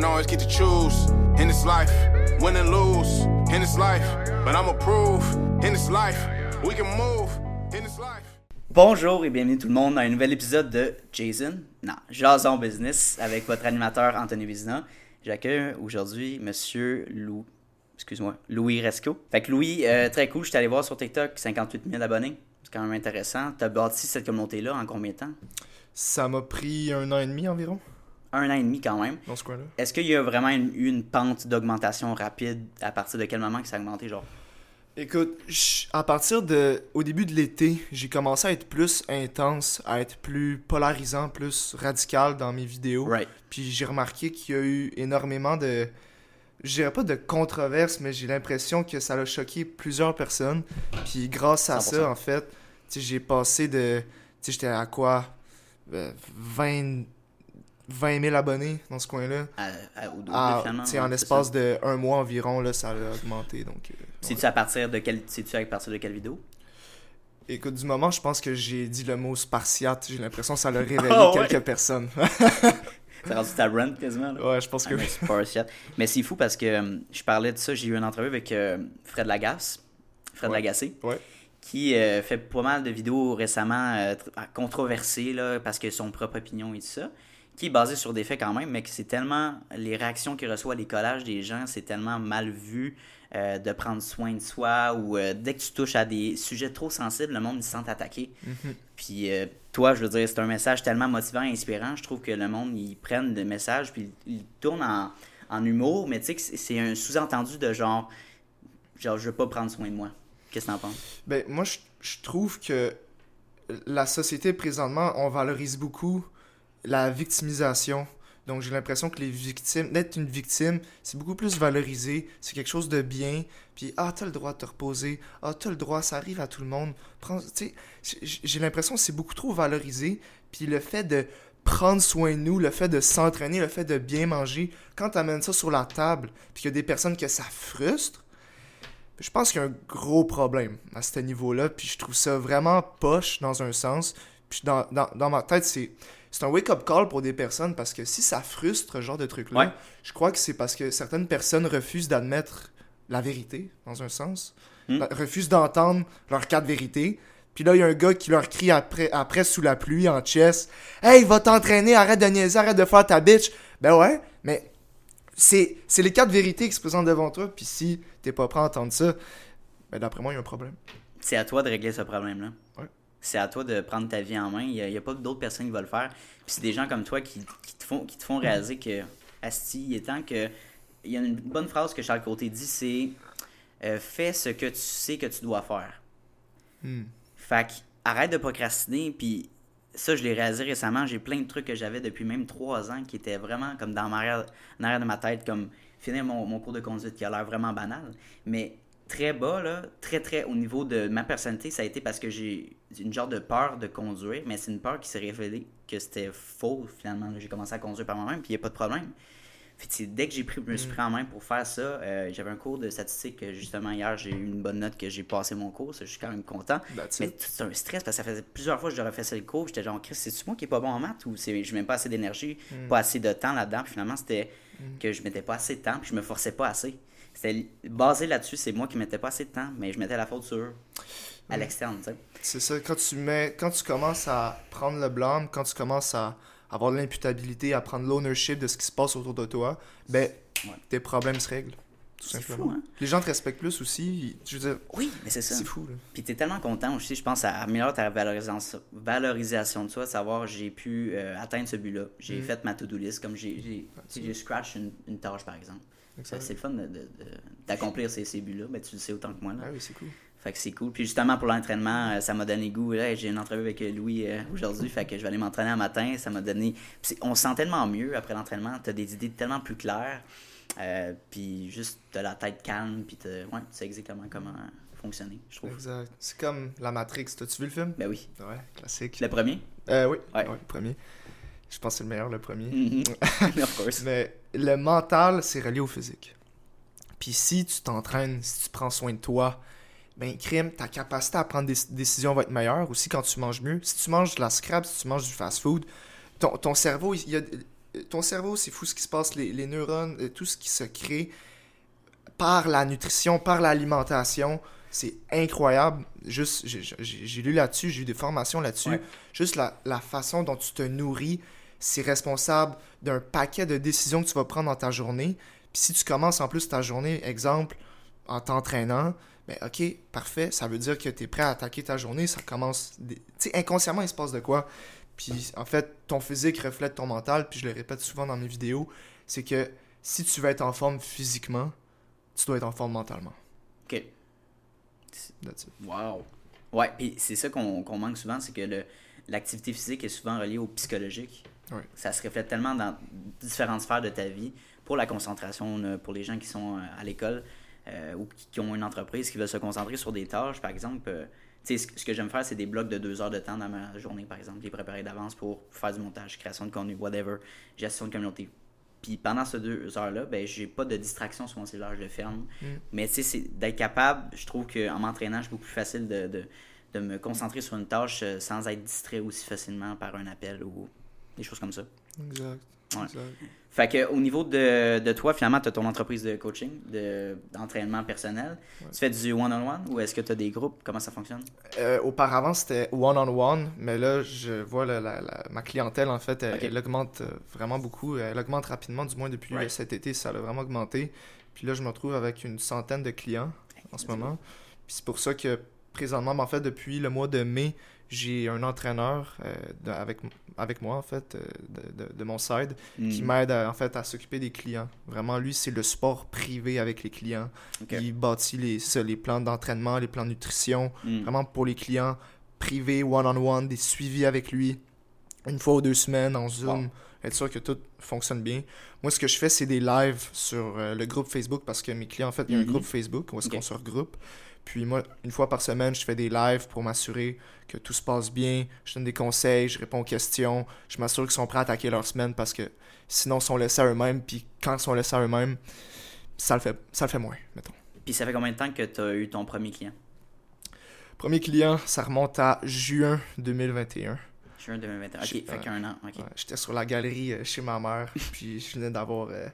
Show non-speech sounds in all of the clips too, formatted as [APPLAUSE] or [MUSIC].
don't always get to choose in this life, win and lose in this life. But I'ma prove in this life, we can move in this life. Bonjour et bienvenue tout le monde dans un nouvel épisode de Jason, non, Jason Business avec votre animateur Anthony Vizina. J'accueille aujourd'hui Monsieur Lou, excuse-moi, Louis Resco. Fait que Louis, euh, très cool, je suis allé voir sur TikTok, 58 000 abonnés. C'est quand même intéressant. T'as bâti cette communauté-là en combien de temps? Ça m'a pris un an et demi environ, Un an et demi quand même. dans ce coin-là. Est-ce qu'il y a vraiment eu une pente d'augmentation rapide à partir de quel moment que ça a augmenté, genre? Écoute, à partir de. Au début de l'été, j'ai commencé à être plus intense, à être plus polarisant, plus radical dans mes vidéos. Right. Puis j'ai remarqué qu'il y a eu énormément de. Je dirais pas de controverses, mais j'ai l'impression que ça a choqué plusieurs personnes. Puis grâce à 100%. ça, en fait, j'ai passé de. Tu sais, j'étais à quoi? Euh, 20. 20 000 abonnés dans ce coin-là. Ah, tu en l'espace ça. de un mois environ, là, ça a augmenté. Donc, euh, ouais. C'est-tu à partir de quel, sais-tu à partir de quelle vidéo? Écoute, du moment, je pense que j'ai dit le mot spartiate, j'ai l'impression que ça l'a [LAUGHS] réveillé ouais? quelques personnes. [LAUGHS] C'est rendu ta run quasiment, là? ouais, je pense que Ah, oui. mais c'est pas un shit. Mais c'est fou parce que euh, je parlais de ça, j'ai eu une entrevue avec euh, Fred Lagasse, Fred Ouais. Lagacé, Ouais. qui euh, fait pas mal de vidéos récemment euh, tr- controversées là, parce que son propre opinion et tout ça, qui est basé sur des faits quand même, mais que c'est tellement les réactions qu'il reçoit, les collages des gens, c'est tellement mal vu euh, de prendre soin de soi ou euh, dès que tu touches à des sujets trop sensibles, le monde se sent attaqué. Mhm. Puis euh, toi, je veux dire, c'est un message tellement motivant et inspirant. Je trouve que le monde, ils prennent le message puis ils tournent en, en humour, mais tu sais que c'est- c'est un sous-entendu de genre, genre, je veux pas prendre soin de moi. Qu'est-ce que t'en penses? Ben, moi, je, je trouve que la société, présentement, on valorise beaucoup la victimisation. Donc, j'ai l'impression que les victimes, d'être une victime, c'est beaucoup plus valorisé. C'est quelque chose de bien. Puis, ah, t'as le droit de te reposer. Ah, t'as le droit, ça arrive à tout le monde. J'ai- l'impression que c'est beaucoup trop valorisé. Puis, le fait de prendre soin de nous, le fait de s'entraîner, le fait de bien manger, quand t'amènes ça sur la table, puis qu'il y a des personnes que ça frustre, je pense qu'il y a un gros problème à ce niveau-là, puis je trouve ça vraiment poche dans un sens. Puis dans, dans ma tête, c'est c'est un wake-up call pour des personnes parce que si ça frustre ce genre de truc-là, Ouais. je crois que c'est parce que certaines personnes refusent d'admettre la vérité, dans un sens. Hmm. La- Refusent d'entendre leur cas de vérité. Puis là, il y a un gars qui leur crie après, après sous la pluie en chess Hey, va t'entraîner, arrête de niaiser, arrête de faire ta bitch. Ben ouais, mais c'est c'est les quatre vérités qui se présentent devant toi. Puis si t'es pas prêt à entendre ça, ben d'après moi, il y a un problème. C'est à toi de régler ce problème-là. Ouais. C'est à toi de prendre ta vie en main. Il n'y a, il y a pas d'autres personnes qui vont le faire. Puis c'est des gens comme toi qui, qui te, font, qui te font réaliser que, Asti, il est temps que. Il y a une bonne phrase que Charles Côté dit c'est euh, Fais ce que tu sais que tu dois faire. Hmm. Fait que, arrête de procrastiner, puis ça, je l'ai réalisé récemment. J'ai plein de trucs que j'avais depuis même trois ans qui étaient vraiment comme dans ma arrière, en arrière de ma tête, comme finir mon, mon cours de conduite qui a l'air vraiment banal. Mais très bas, là, très très au niveau de ma personnalité, ça a été parce que j'ai une genre de peur de conduire, mais c'est une peur qui s'est révélée que c'était faux finalement. J'ai commencé à conduire par moi-même, puis il n'y a pas de problème. Dès que j'ai pris, me suis pris en main pour faire ça, euh, j'avais un cours de statistique. Justement, hier, j'ai eu une bonne note que j'ai passé mon cours. ça, Je suis quand même content. That's Mais c'est un stress parce que ça faisait plusieurs fois que je refais ça le cours. J'étais genre, Chris, c'est-tu moi qui est pas bon en maths ou c'est je mets pas assez d'énergie, Hmm. pas assez de temps là-dedans. Puis finalement, c'était que je mettais pas assez de temps puis je me forçais pas assez. C'était basé là-dessus, c'est moi qui mettais pas assez de temps, mais je mettais la faute sur à l'externe, tu sais. C'est ça, quand tu mets, quand tu commences à prendre le blâme, quand tu commences à avoir de l'imputabilité, à prendre l'ownership de ce qui se passe autour de toi, ben Ouais. tes problèmes se règlent. Tout C'est simplement. fou, hein? Les gens te respectent plus aussi. Je veux dire, Oui, mais c'est ça. c'est fou. Là. Puis t'es tellement content aussi, je pense, à améliorer ta valorisation, valorisation de soi, de savoir j'ai pu euh, atteindre ce but-là. J'ai Mm. fait ma to-do list, comme j'ai scratch une, une tâche par exemple. Exact. C'est le fun d'accomplir ces, ces buts-là, mais tu le sais autant que moi. Là. Ah oui, c'est cool. Fait que c'est cool. Puis justement pour l'entraînement, euh, ça m'a donné goût. Là, j'ai une entrevue avec Louis euh, aujourd'hui, fait que je vais aller m'entraîner un matin. Ça m'a donné. On se sent tellement mieux après l'entraînement. T'as des idées tellement plus claires. Euh, puis juste t'as la tête calme. Puis ouais, tu sais exactement comment fonctionner, je trouve. Exact. C'est comme la Matrix. T'as-tu vu le film? Ben oui. Ouais, classique. Le premier? Euh, oui, Ouais. ouais, le premier. Je pense que c'est le meilleur, le premier. Mhm. [LAUGHS] of course. Mais le mental, c'est relié au physique. Puis si tu t'entraînes, si tu prends soin de toi, ben crime, ta capacité à prendre des décisions va être meilleure aussi quand tu manges mieux. Si tu manges de la scrap, si tu manges du fast-food, ton, ton cerveau, il y a, ton cerveau, c'est fou ce qui se passe, les, les neurones, euh, tout ce qui se crée par la nutrition, par l'alimentation. C'est incroyable. Juste, j'ai- lu là-dessus, j'ai eu des formations là-dessus. Ouais. Juste la, la façon dont tu te nourris, c'est responsable d'un paquet de décisions que tu vas prendre dans ta journée. Puis si tu commences en plus ta journée, exemple, en t'entraînant, ben ok, parfait, ça veut dire que tu es prêt à attaquer ta journée, ça commence... des- Tu sais, inconsciemment, il se passe de quoi? Puis en fait, ton physique reflète ton mental, puis je le répète souvent dans mes vidéos, c'est que si tu veux être en forme physiquement, tu dois être en forme mentalement. Ok. That's it. Wow. Ouais, puis c'est ça qu'on manque souvent, c'est que l'activité physique est souvent reliée au psychologique. Ça se reflète tellement dans différentes sphères de ta vie. Pour la concentration, pour les gens qui sont euh, à l'école euh, ou qui, ont une entreprise, qui veulent se concentrer sur des tâches, par exemple. euh, ce, que j'aime faire, c'est des blocs de deux heures de temps dans ma journée, par exemple, les préparer d'avance pour faire du montage, création de contenu, whatever, gestion de communauté. Puis pendant ces deux heures-là, ben, j'ai pas de distraction sur mon cellulaire, je le ferme. Mais tu sais, c'est d'être capable, je trouve qu'en m'entraînant, c'est beaucoup plus facile de, de, de me concentrer sur une tâche euh, sans être distrait aussi facilement par un appel ou des choses comme ça. Exact. Ouais. exact. Fait que au niveau de, de toi, finalement, tu as ton entreprise de coaching, de- d'entraînement personnel. Tu fais du one-on-one ou est-ce que tu as des groupes? Comment ça fonctionne? Euh, auparavant, c'était one-on-one, mais là, je vois la- la- la- ma clientèle, en fait, elle, augmente euh, vraiment beaucoup. Elle augmente rapidement, du moins depuis Right. euh, cet été, ça a vraiment augmenté. Puis là, je me retrouve avec une centaine de clients en ce moment. Puis c'est pour ça que présentement, en fait, depuis le mois de mai, j'ai un entraîneur euh, de- avec, avec moi, en fait, euh, de, de- de mon side, qui Hmm. m'aide à, en fait à s'occuper des clients. Vraiment, lui, c'est le sport privé avec les clients. Ok. Il bâtit les, ça, les plans d'entraînement, les plans de nutrition, Hmm. vraiment pour les clients privés, one-on-one, des suivis avec lui, une fois ou deux semaines en Zoom, Wow. être sûr que tout fonctionne bien. Moi, ce que je fais, c'est des lives sur euh, le groupe Facebook parce que mes clients, en fait, il y a un Mhm. groupe Facebook où est-ce qu'on se regroupe. Puis moi, une fois par semaine, je fais des lives pour m'assurer que tout se passe bien. Je donne des conseils, je réponds aux questions. Je m'assure qu'ils sont prêts à attaquer leur semaine parce que sinon, ils sont laissés à eux-mêmes. Puis quand ils sont laissés à eux-mêmes, ça le fait, ça le fait moins, mettons. Puis ça fait combien de temps que tu as eu ton premier client? Premier client, ça remonte à juin 2021. Juin 2021. Ok, J'ai- fait qu'un an. Ok. Ouais, J'étais sur la galerie euh, chez ma mère, [LAUGHS] puis je venais d'avoir euh,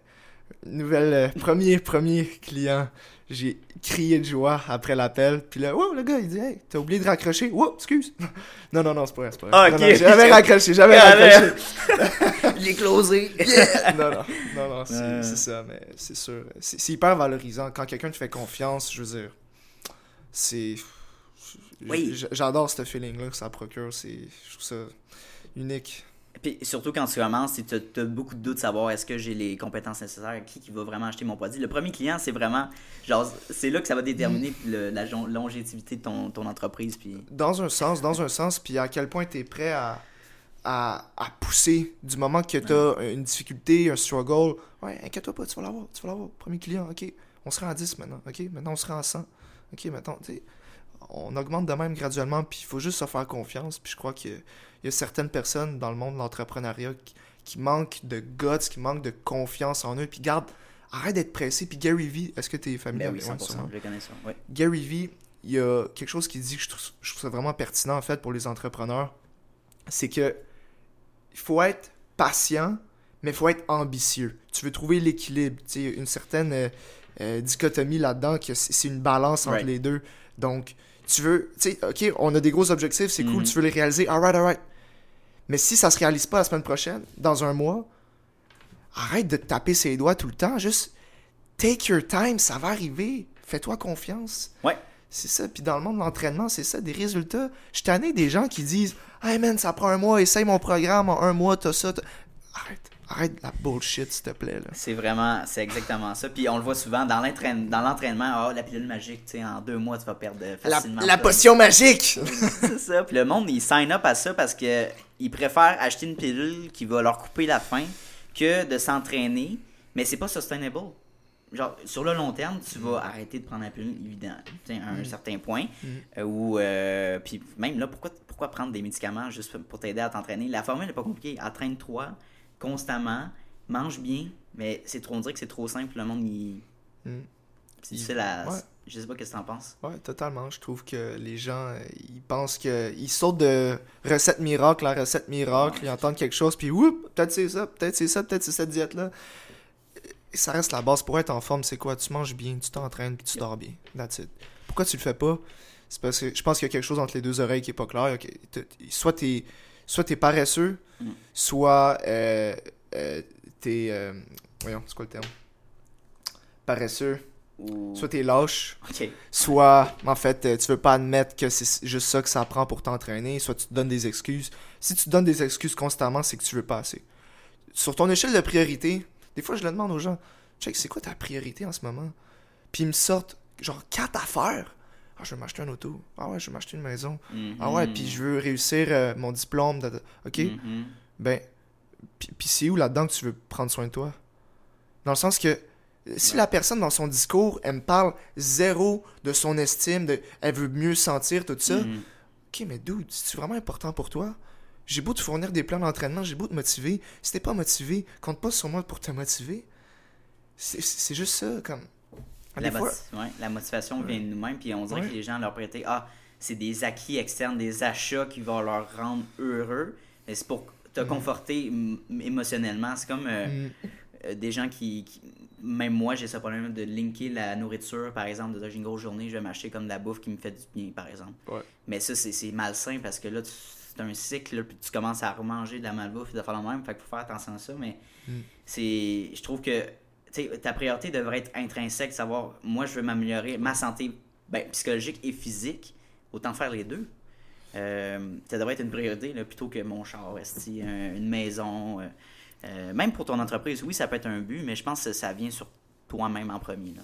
nouvelle euh, premier premier client. J'ai crié de joie après l'appel, puis là, wow, le gars il dit hey, t'as oublié de raccrocher? Wow, excuse. [LAUGHS] non non non, c'est pas vrai, c'est pas vrai. Ah, Non, ok. non, j'avais raccroché, [LAUGHS] j'avais Ah, raccroché. [LAUGHS] J'ai closé. non non non non, c'est Euh. ça, mais c'est sûr, c'est hyper valorisant quand quelqu'un te fait confiance. Je veux dire, c'est Oui. J'adore ce feeling-là que ça procure. Je trouve ça unique. Puis surtout quand tu commences, tu as, beaucoup de doutes de savoir est-ce que j'ai les compétences nécessaires, qui, qui va vraiment acheter mon produit. Le premier client, c'est vraiment, genre, c'est là que ça va déterminer le- la longévité de ton, ton entreprise. Puis, Dans un sens, dans un sens, puis à quel point tu es prêt à, à, à pousser du moment que tu as une difficulté, un struggle. Ouais, inquiète-toi pas, tu vas l'avoir, tu vas l'avoir. Premier client, ok, on sera à 10 maintenant, ok, maintenant on sera à 100. Ok, maintenant, tu sais, on augmente de même graduellement, puis il faut juste se faire confiance. Puis je crois a- il y a certaines personnes dans le monde de l'entrepreneuriat qui, qui manquent de guts, qui manquent de confiance en eux. Puis garde, arrête d'être pressé. Puis Gary Vee, est-ce que tu es familier ben oui, avec 100%, ouais, sûrement. je le connais ça. Ouais. Gary Vee, il y a quelque chose qui dit que je trouve, je trouve ça vraiment pertinent en fait pour les entrepreneurs. C'est que il faut être patient, mais il faut être ambitieux. Tu veux trouver l'équilibre, tu sais, une certaine euh, euh, dichotomie là-dedans, que c'est une balance entre Right. les deux. Donc, tu veux, tu sais, ok, on a des gros objectifs, c'est cool, Mhm. tu veux les réaliser, alright, alright. Mais si ça se réalise pas la semaine prochaine, dans un mois, arrête de te taper ses doigts tout le temps, juste take your time, ça va arriver. Fais-toi confiance. Ouais. C'est ça. Puis dans le monde de l'entraînement, c'est ça, des résultats. Je suis tanné des gens qui disent Hey man, ça prend un mois, essaye mon programme en un mois, t'as ça. t'as- Arrête, arrête la bullshit, s'il te plaît. Là. C'est vraiment, c'est exactement ça. Puis on le voit souvent dans l'entraîne- dans l'entraînement, ah, la pilule magique, tu sais, en deux mois, tu vas perdre La, facilement. la potion magique [LAUGHS] c'est ça. Puis le monde, il sign up à ça parce que ils préfèrent acheter une pilule qui va leur couper la faim que de s'entraîner. Mais c'est pas sustainable. Genre, sur le long terme, tu vas arrêter de prendre la pilule, évidemment, à un certain point. Euh, ou, euh, puis même là, pourquoi, pourquoi prendre des médicaments juste pour t'aider à t'entraîner? La formule n'est pas compliquée. Entraîne-toi constamment, mange bien, mais c'est trop, on dirait que c'est trop simple. Le monde, il. Mm. C'est difficile à. Ouais. Je sais pas qu'est-ce que t'en penses. Ouais, totalement. Je trouve que les gens, euh, ils pensent que ils sautent de recette miracle à recette miracle, ils entendent quelque chose, puis oups, peut-être c'est ça, peut-être c'est ça, peut-être c'est cette diète-là. Et Ça reste la base pour être en forme, c'est quoi? Tu manges bien, tu t'entraînes, puis tu dors bien. That's it. Pourquoi tu le fais pas? C'est parce que je pense qu'il y a quelque chose entre les deux oreilles qui est pas clair. Soit t'es soit t'es paresseux, Mm. soit euh, euh, t'es euh, voyons, c'est quoi le terme? Paresseux. Ou... Soit t'es lâche, soit en fait tu veux pas admettre que c'est juste ça que ça prend pour t'entraîner, soit tu te donnes des excuses. Si tu te donnes des excuses constamment, c'est que tu veux pas assez. Sur ton échelle de priorité, des fois je le demande aux gens, check, c'est quoi ta priorité en ce moment Puis ils me sortent genre quatre affaires. Ah, je veux m'acheter un auto. Ah ouais, je veux m'acheter une maison. Ah ouais, puis je veux réussir euh, mon diplôme. de- OK? Mhm. ben, puis c'est où là-dedans que tu veux prendre soin de toi? Dans le sens que si Ouais. la personne dans son discours, elle me parle zéro de son estime, de, elle veut mieux sentir, tout ça, Mhm. ok, mais dude, c'est vraiment important pour toi? J'ai beau te fournir des plans d'entraînement, j'ai beau te motiver. Si t'es pas motivé, compte pas sur moi pour te motiver. C'est juste ça, comme. La, Des fois- moti- ouais, la motivation vient de nous-mêmes, puis on dirait Ouais. que les gens leur prêtent Ah, c'est des acquis externes, des achats qui vont leur rendre heureux. C'est pour te conforter m- émotionnellement. C'est comme euh, Mm. euh, des gens qui, qui- Même moi, j'ai ce problème de linker la nourriture, par exemple, de dire j'ai une grosse journée, je vais m'acheter comme de la bouffe qui me fait du bien, par exemple. Ouais. Mais ça, c'est c'est malsain parce que là, tu- c'est un cycle, là, puis tu commences à remanger de la malbouffe et de faire le même. Fait qu'il faut faire attention à ça. Mais Mm. c'est. Je trouve que ta priorité devrait être intrinsèque, savoir moi, je veux m'améliorer ma santé ben, psychologique et physique. Autant faire les deux. Euh, ça devrait être une priorité là, plutôt que mon char, esti, un- une maison. euh, euh, même pour ton entreprise, oui, ça peut être un but, mais je pense que ça vient sur toi-même en premier. Là.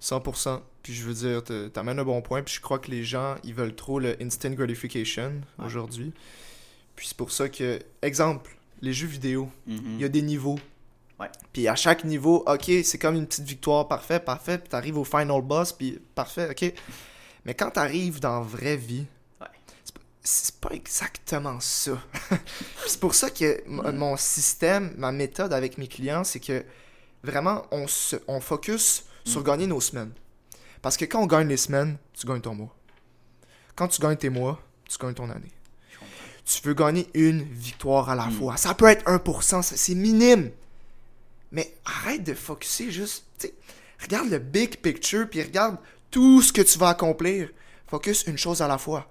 100%. Puis je veux dire, t'amènes un bon point. Puis je crois que les gens, ils veulent trop le instant gratification Ouais. aujourd'hui. Puis c'est pour ça que, exemple, les jeux vidéo, Mhm. il y a des niveaux. Ouais. Puis à chaque niveau, ok, c'est comme une petite victoire, parfait, parfait. Puis t'arrives au final boss, puis parfait, ok. Mais quand t'arrives dans la vraie vie, Ouais. c'est pas- exactement ça. [LAUGHS] C'est pour ça que m- mon système, ma méthode avec mes clients, c'est que vraiment, on, se, on focus sur Mm. gagner nos semaines. Parce que quand on gagne les semaines, tu gagnes ton mois. Quand tu gagnes tes mois, tu gagnes ton année. Tu veux gagner une victoire à la Mm. fois. Ça peut être 1%, ça- c'est minime. Mais arrête de focuser juste. tu regarde le big picture, puis regarde tout ce que tu vas accomplir. Focus une chose à la fois.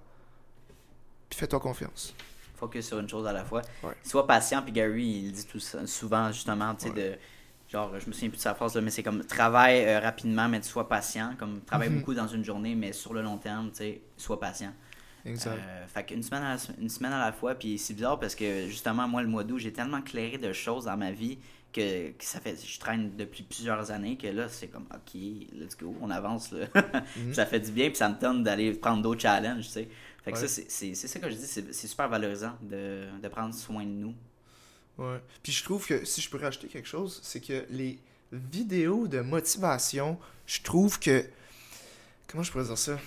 Puis fais-toi confiance. Focus sur une chose à la fois. Ouais. Sois patient, puis Gary, il dit tout ça, souvent, justement, tu sais, de. Genre, je me souviens plus de sa phrase, là, mais c'est comme travaille euh, rapidement, mais sois patient. Comme travaille Mhm. beaucoup dans une journée, mais sur le long terme, tu sais, sois patient. Exact. Euh, fait qu'une semaine, à la, une semaine à la fois, puis c'est bizarre parce que justement, moi, le mois d'août, j'ai tellement clairé de choses dans ma vie que, que ça fait, je traîne depuis plusieurs années que là, c'est comme, ok, let's go, on avance, là. [LAUGHS] Mhm. ça fait du bien, puis ça me tente d'aller prendre d'autres challenges, tu sais. Fait que Ouais. ça, c'est- ça que je dis, c'est c'est super valorisant de, de prendre soin de nous. Ouais. Puis je trouve que si je peux rajouter quelque chose, c'est que les vidéos de motivation, je trouve que. Comment je pourrais dire ça?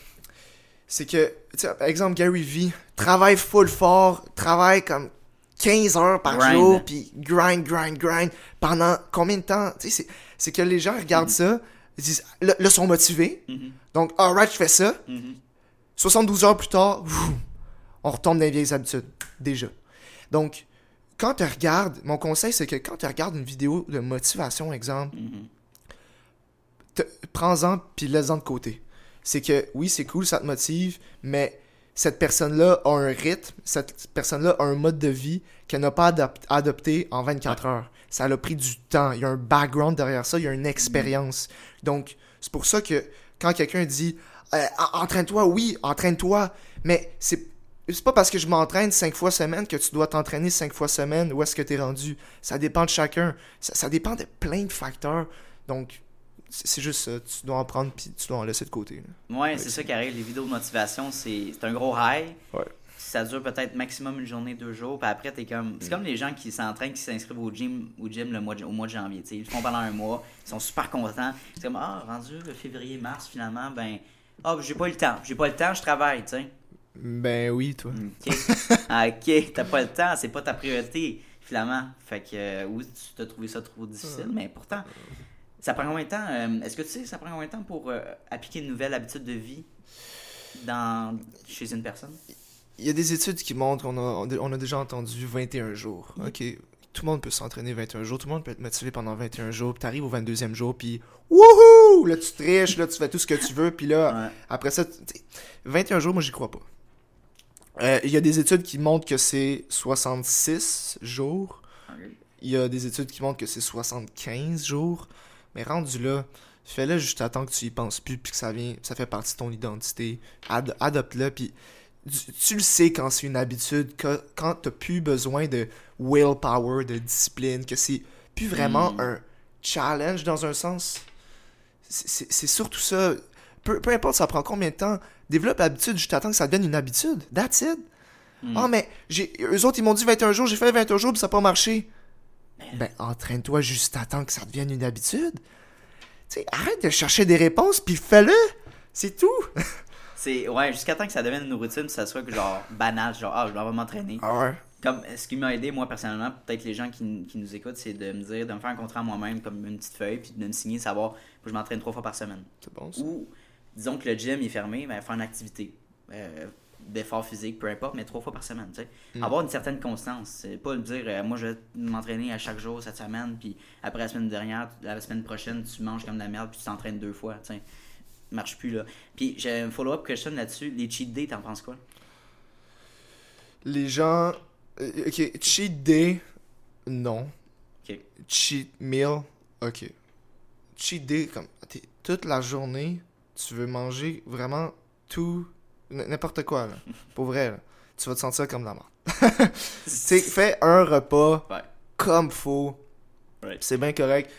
C'est que, tu sais, par exemple, Gary Vee travaille full fort, travaille comme 15 heures par Grind. jour, puis grind, grind, grind. Pendant combien de temps? Tu sais, c'est- que les gens regardent ça, ils disent, là, ils sont motivés. Mhm. Donc, alright, je fais ça. Mhm. 72 heures plus tard, on retombe dans les vieilles habitudes. Déjà. Donc, quand tu regardes, mon conseil, c'est que quand tu regardes une vidéo de motivation, exemple, Mhm. te- prends-en puis laisse-en de côté. C'est que oui, c'est cool, ça te motive, mais cette personne-là a un rythme, cette personne-là a un mode de vie qu'elle n'a pas adopté en 24 heures. Ça a pris du temps, il y a un background derrière ça, il y a une expérience. Donc, c'est pour ça que quand quelqu'un dit euh, en- entraîne-toi, oui, entraîne-toi, mais c'est c'est pas parce que je m'entraîne cinq fois semaine que tu dois t'entraîner cinq fois semaine. Où est-ce que tu es rendu Ça dépend de chacun. Ça, ça dépend de plein de facteurs. Donc, c'est juste ça. Tu dois en prendre puis tu dois en laisser de côté. là. Ouais, c'est ça qui arrive. Les vidéos de motivation, c'est un gros high. Ouais. Ça dure peut-être maximum une journée, deux jours. Puis après, t'es comme. Mm. C'est comme les gens qui s'entraînent, qui s'inscrivent au gym, au gym le mois de- au mois de janvier. Ils le font pendant un mois. Ils sont super contents. C'est comme, ah, rendu le février, mars, finalement, ben. Ah, j'ai pas eu le temps. J'ai pas le temps, je travaille, tu sais. Ben oui, toi. Ok. [LAUGHS] Ah, ok, t'as pas le temps, c'est pas ta priorité, finalement. Fait que, euh, oui, tu t'as trouvé ça trop difficile, mais pourtant, Ça prend combien de temps euh, Est-ce que tu sais, ça prend combien de temps pour euh, appliquer une nouvelle habitude de vie dans, chez une personne? Il y a des études qui montrent qu'on a, on a déjà entendu 21 jours. Mhm. Ok, tout le monde peut s'entraîner 21 jours, tout le monde peut être motivé pendant 21 jours, puis t'arrives au 22e jour, puis wouhou! Là, tu triches, là, tu fais tout ce que tu veux, puis là, Ouais. après ça, tu sais, 21 jours, moi, j'y crois pas. Euh, Il y a des études qui montrent que c'est 66 jours. Il y a des études qui montrent que c'est 75 jours. Mais rendu là, fais-le juste à temps que tu y penses plus, puis que ça vient, ça fait partie de ton identité. Ad- Adopte-le, puis tu, tu le sais quand c'est une habitude, que, quand t'as plus besoin de willpower, de discipline, que c'est plus vraiment Mm. un challenge dans un sens. C'est- surtout ça. Peu, peu importe ça prend combien de temps, développe l'habitude juste à temps que ça devienne une habitude. That's it. Mm. Ah, mais j'ai, eux autres, ils m'ont dit 21 jours, j'ai fait 21 jours, puis ça n'a pas marché. Ben, entraîne-toi juste à temps que ça devienne une habitude. Tu sais, arrête de chercher des réponses, puis fais-le. C'est tout. [LAUGHS] C'est ouais, jusqu'à temps que ça devienne une routine, que ça soit que genre banal, genre ah, je vais m'entraîner. Ah ouais. Comme ce qui m'a aidé moi personnellement, peut-être les gens qui, qui nous écoutent, c'est de me dire de me faire un contrat moi-même comme une petite feuille puis de me signer savoir que je m'entraîne trois fois par semaine. C'est bon, ça. Ou disons que le gym est fermé, ben faire une activité euh, d'effort physique, peu importe, mais trois fois par semaine, tu sais. Mm. Avoir une certaine constance, c'est pas dire euh, moi je vais m'entraîner à chaque jour cette semaine puis après la semaine dernière, la semaine prochaine, tu manges comme de la merde puis tu t'entraînes deux fois, tu sais. Marche plus là. Puis j'ai un follow-up question là-dessus, les cheat days, t'en penses quoi? Les gens. euh, Ok, cheat day, non. Cheat meal, ok. Cheat day, comme. toute la journée, tu veux manger vraiment tout. N'importe quoi, là. Pour vrai, là. Tu vas te sentir comme la [LAUGHS] fais un repas Ouais. comme faut. Right. C'est bien correct.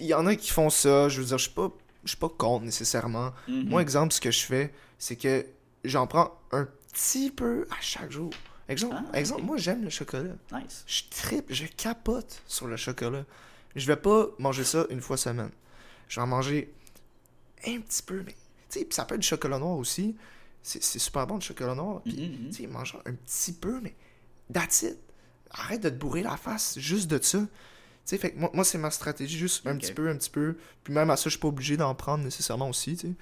Il y en a qui font ça. Je veux dire, je suis pas, je suis pas contre nécessairement. Mhm. Moi, exemple, ce que je fais, c'est que j'en prends un petit peu à chaque jour. Exemple, Ah, exemple moi, j'aime le chocolat. Nice. Je tripe, je capote sur le chocolat. Je vais pas manger ça une fois semaine. Je vais en manger un petit peu, mais tu sais, puis ça peut être du chocolat noir aussi. C'est super bon le chocolat noir. Puis, Mhm, mhm. tu sais, mange un petit peu, mais that's it. Arrête de te bourrer la face juste de ça. Tu sais, fait que moi, moi c'est ma stratégie, juste un petit peu, un petit peu. Puis même à ça, je suis pas obligé d'en prendre nécessairement aussi, tu sais.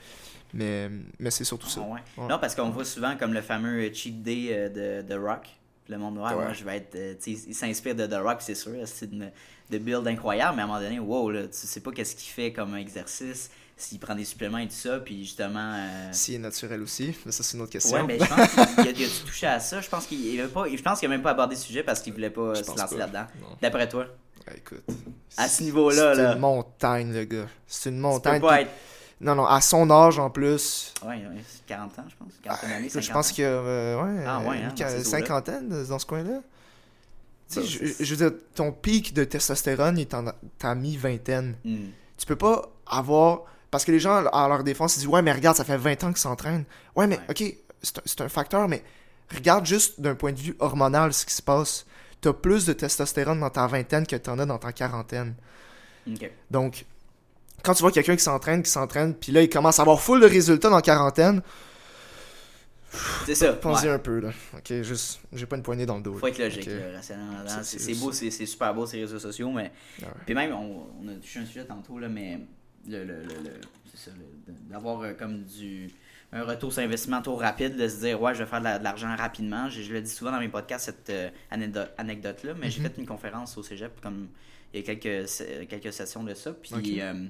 Mais, mais c'est surtout ça. Ah ouais. Ouais. Non, parce qu'on voit souvent comme le fameux euh, cheat day euh, de, de Rock. Le monde noir, Ouais. moi, je vais être. euh, tu sais, il s'inspire de The Rock, c'est sûr. C'est une de build incroyable, mais à un moment donné, wow, là, tu sais pas qu'est-ce qu'il fait comme exercice, s'il prend des suppléments et tout ça, puis justement. euh, S'il est naturel aussi, mais ça, c'est une autre question. Ouais, mais je pense qu'il a, [LAUGHS] toucher à ça. Je pense qu'il il avait pas. Je pense qu'il a même pas abordé le sujet parce qu'il voulait pas Je se lancer là-dedans. D'après toi? Écoute. À ce niveau-là, C'est là. une montagne, le gars. C'est une Tu montagne. peux pas puis- être. Non, non, à son âge en plus. Ouais, ouais, c'est 40 ans, je pense. 40 Ah, années, je 50 pense qu'il y a euh, ouais, Ah, ouais, hein, dans cinquantaine dans ce coin-là. Tu sais, Bah, je, c'est- je veux dire, ton pic de testostérone il est en ta mi-vingtaine. Hmm. Tu peux pas avoir. Parce que les gens, à leur défense, ils disent Ouais, mais regarde, ça fait 20 ans qu'ils s'entraînent. Ouais, mais ok, c'est un, facteur, mais regarde juste d'un point de vue hormonal ce qui se passe. T'as plus de testostérone dans ta vingtaine que t'en as dans ta quarantaine. Donc, quand tu vois quelqu'un qui s'entraîne, qui s'entraîne, puis là, il commence à avoir full de résultats dans la quarantaine, C'est ça. pensez ouais. un peu, là. Ok, juste, j'ai pas une poignée dans le dos. Faut là. être logique, là. C'est- beau, c'est super beau ces réseaux sociaux, mais. Ah. Puis même, on, on a touché un sujet tantôt, là, mais le, le, le, d'avoir euh, comme du. Un retour sur investissement trop rapide, de se dire, ouais, je vais faire de la- de l'argent rapidement. Je, je le dis souvent dans mes podcasts, cette euh, anecdote- anecdote-là, mais j'ai Mhm. fait une conférence au cégep, comme il y a quelques, quelques sessions de ça. Puis euh,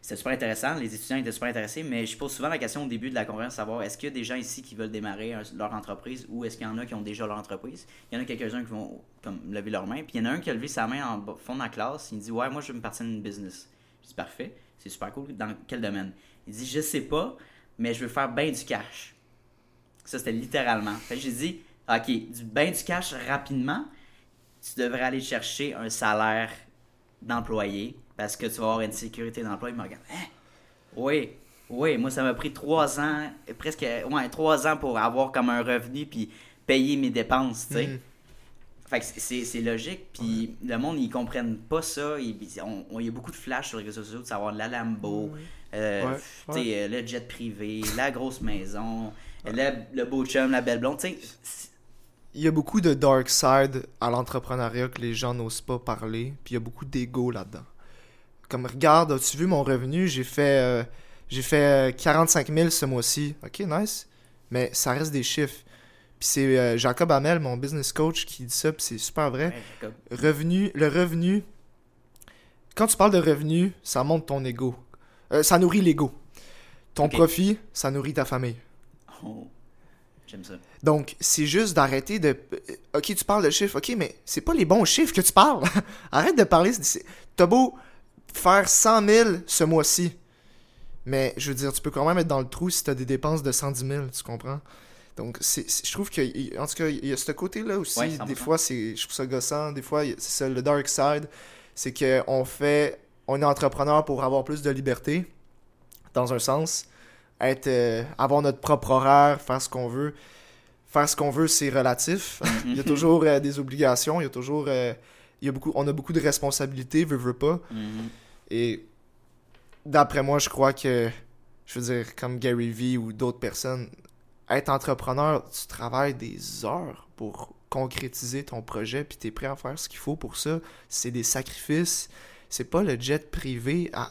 c'était super intéressant, les étudiants étaient super intéressés, mais je pose souvent la question au début de la conférence, savoir est-ce qu'il y a des gens ici qui veulent démarrer un- leur entreprise ou est-ce qu'il y en a qui ont déjà leur entreprise? Il y en a quelques-uns qui vont comme lever leur main, puis il y en a un qui a levé sa main en fond de la classe, il me dit ouais, moi je veux me partir d'une business. Je dis parfait, c'est super cool. Dans quel domaine? Il dit je sais pas, mais je veux faire bien du cash. Ça c'était littéralement. Fait j'ai dit ok, du bien du cash rapidement, tu devrais aller chercher un salaire d'employé parce que tu vas avoir une sécurité d'emploi. Il me regarde. Hein? Oui, oui, moi ça m'a pris trois ans, presque ouais, trois ans pour avoir comme un revenu puis payer mes dépenses, tu sais. Mhm. Fait que c'est- logique, puis le monde, ils comprennent pas ça. Il y a beaucoup de flash sur les réseaux sociaux de savoir la Lambo, euh, Ouais, euh, le jet privé, la grosse maison, le, le beau chum, la belle blonde, Il y a beaucoup de dark side à l'entrepreneuriat que les gens n'osent pas parler, puis il y a beaucoup d'ego là-dedans. Comme, regarde, as-tu vu mon revenu? J'ai fait, euh, j'ai fait euh, 45 000 ce mois-ci. Ok, nice. Mais ça reste des chiffres. Puis c'est euh, Jacob Hamel, mon business coach, qui dit ça, puis c'est super vrai. Ouais. Revenu, le revenu, quand tu parles de revenu, ça monte ton ego. Euh, ça nourrit l'ego. Ton profit, ça nourrit ta famille. Oh, J'aime ça. Donc, c'est juste d'arrêter de. euh, Ok, tu parles de chiffres, ok, mais c'est pas les bons chiffres que tu parles. [LAUGHS] Arrête de parler. T'as beau faire 100 000 ce mois-ci, mais je veux dire, tu peux quand même être dans le trou si t'as des dépenses de 110 000, tu comprends? Donc, je trouve que, en tout cas, il y a ce côté-là aussi. Ouais, des 100%. fois, c'est, je trouve ça gossant. Des fois, c'est ça, le dark side. C'est qu'on fait. On est entrepreneur pour avoir plus de liberté, dans un sens. Être, euh, avoir notre propre horaire, faire ce qu'on veut. Faire ce qu'on veut, c'est relatif. [LAUGHS] il y a toujours euh, des obligations, il y a toujours. euh, il y a beaucoup, on a beaucoup de responsabilités, veux, veux pas. Mhm. Et d'après moi, je crois que, je veux dire, comme Gary Vee ou d'autres personnes, être entrepreneur, tu travailles des heures pour concrétiser ton projet, puis tu es prêt à faire ce qu'il faut pour ça. C'est des sacrifices. C'est pas le jet privé. à-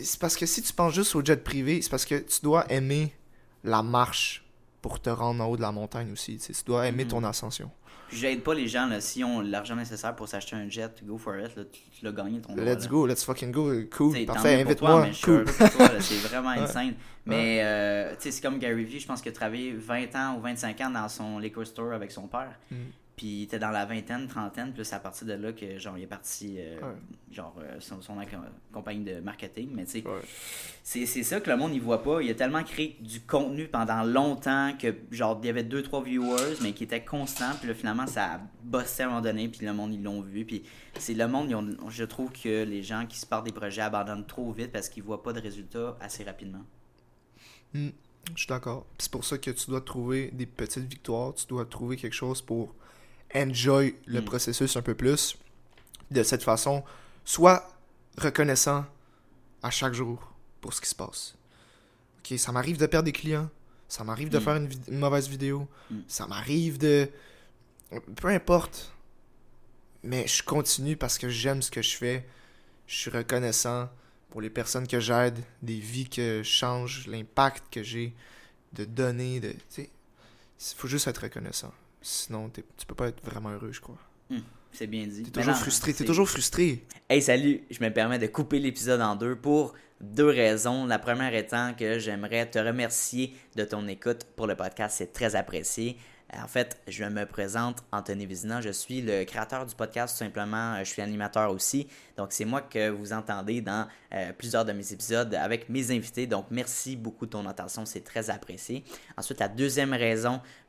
C'est parce que si tu penses juste au jet privé, c'est parce que tu dois aimer la marche pour te rendre en haut de la montagne aussi. tu sais. Tu dois aimer Mhm. ton ascension. J'aide pas les gens, là, s'ils ont l'argent nécessaire pour s'acheter un jet, go for it, là, tu, tu l'as gagné ton Let's go, let's fucking go. Cool, T'sais, parfait, mieux pour toi, invite-moi. mais je suis Cool. c'est vraiment [LAUGHS] insane. Mais euh, tu sais, c'est comme Gary Vee, je pense qu'il a travaillé 20 ans ou 25 ans dans son liquor store avec son père. Mm. Puis il était dans la vingtaine, trentaine, puis c'est à partir de là que genre il est parti euh, Ouais. genre euh, son, son compagnie de marketing, mais tu sais, Ouais. c'est c'est ça que le monde il voit pas. Il a tellement créé du contenu pendant longtemps que genre il y avait deux trois viewers mais qui étaient constants puis là finalement ça a bossé à un moment donné puis le monde ils l'ont vu puis c'est le monde ils ont- je trouve que les gens qui se partent des projets abandonnent trop vite parce qu'ils voient pas de résultats assez rapidement. Je suis d'accord. C'est pour ça que tu dois trouver des petites victoires, tu dois trouver quelque chose pour enjoy le Mm. processus un peu plus. De cette façon, sois reconnaissant à chaque jour pour ce qui se passe. Ok, ça m'arrive de perdre des clients, ça m'arrive de Mm. faire une, mauvaise vidéo, Mm. ça m'arrive de... Peu importe. Mais je continue parce que j'aime ce que je fais. Je suis reconnaissant pour les personnes que j'aide, des vies que je change, l'impact que j'ai de donner, de... Il faut juste être reconnaissant. Sinon, tu peux pas être vraiment heureux, je crois. C'est bien dit. T'es Mais toujours non, frustré, t'es toujours frustré. Hey, salut! Je me permets de couper l'épisode en deux pour deux raisons. La première étant que j'aimerais te remercier de ton écoute pour le podcast. C'est très apprécié. En fait, je me présente Anthony Vizina. Je suis le créateur du podcast, tout simplement. Je suis animateur aussi. Donc, c'est moi que vous entendez dans euh, plusieurs de mes épisodes avec mes invités. Donc, merci beaucoup de ton attention. C'est très apprécié. Ensuite, la deuxième raison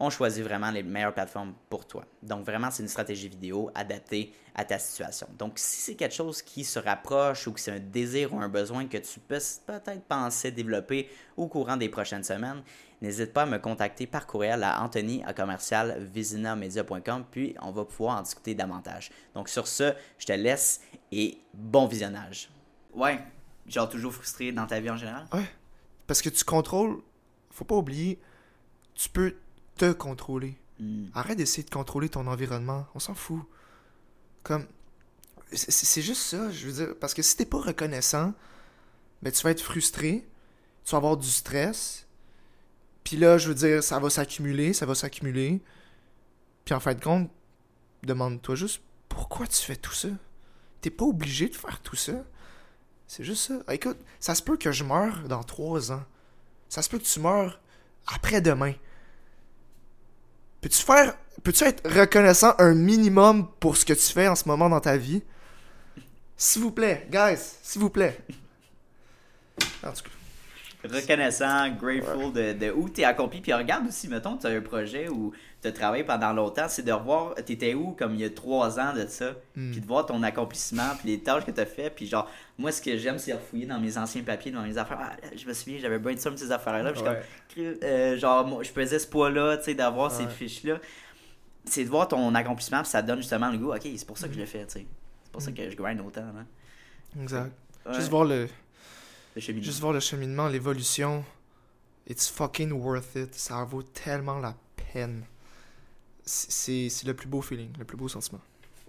on choisit vraiment les meilleures plateformes pour toi. Donc vraiment, c'est une stratégie vidéo adaptée à ta situation. Donc si c'est quelque chose qui se rapproche ou que c'est un désir ou un besoin que tu peux peut-être penser développer au courant des prochaines semaines, n'hésite pas à me contacter par courriel à anthony à commercial visinamedia.com puis on va pouvoir en discuter davantage. Donc sur ce, je te laisse et bon visionnage. Ouais, genre toujours frustré dans ta vie en général? Ouais. Parce que tu contrôles, faut pas oublier, tu peux te contrôler. Hmm. Arrête d'essayer de contrôler ton environnement. On s'en fout. Comme. c'est- C'est juste ça, je veux dire. Parce que si t'es pas reconnaissant, ben tu vas être frustré, tu vas avoir du stress. Puis là, je veux dire, ça va s'accumuler, ça va s'accumuler. Puis en fin de compte, demande-toi juste pourquoi tu fais tout ça? T'es pas obligé de faire tout ça. C'est juste ça. Ah, Écoute, ça se peut que je meure dans trois ans. Ça se peut que tu meurs après-demain. Peux-tu faire peux-tu être reconnaissant un minimum pour ce que tu fais en ce moment dans ta vie? S'il vous plaît, guys, s'il vous plaît. En tout cas. Reconnaissant, grateful de, de où t'es accompli. Puis regarde aussi, mettons, tu as un projet où tu as travaillé pendant longtemps, c'est de revoir, t'étais où comme il y a trois ans de ça, Hmm. puis de voir ton accomplissement, puis les tâches que tu as fait. Puis genre, moi, ce que j'aime, c'est refouiller dans mes anciens papiers, dans mes affaires. Ah, je me souviens, j'avais brainstorm ces affaires-là. Puis Ouais. comme, euh, genre, je pesais ce poids-là, tu sais, d'avoir ces fiches-là. C'est de voir ton accomplissement, puis ça donne justement le goût. Ok, c'est pour ça que je le fais, tu sais. C'est pour ça que je grind autant. Hein. Exact. Ouais. Juste voir le, Le cheminement. juste voir le cheminement, l'évolution. It's fucking worth it. Ça vaut tellement la peine. C'est c'est le plus beau feeling, le plus beau sentiment.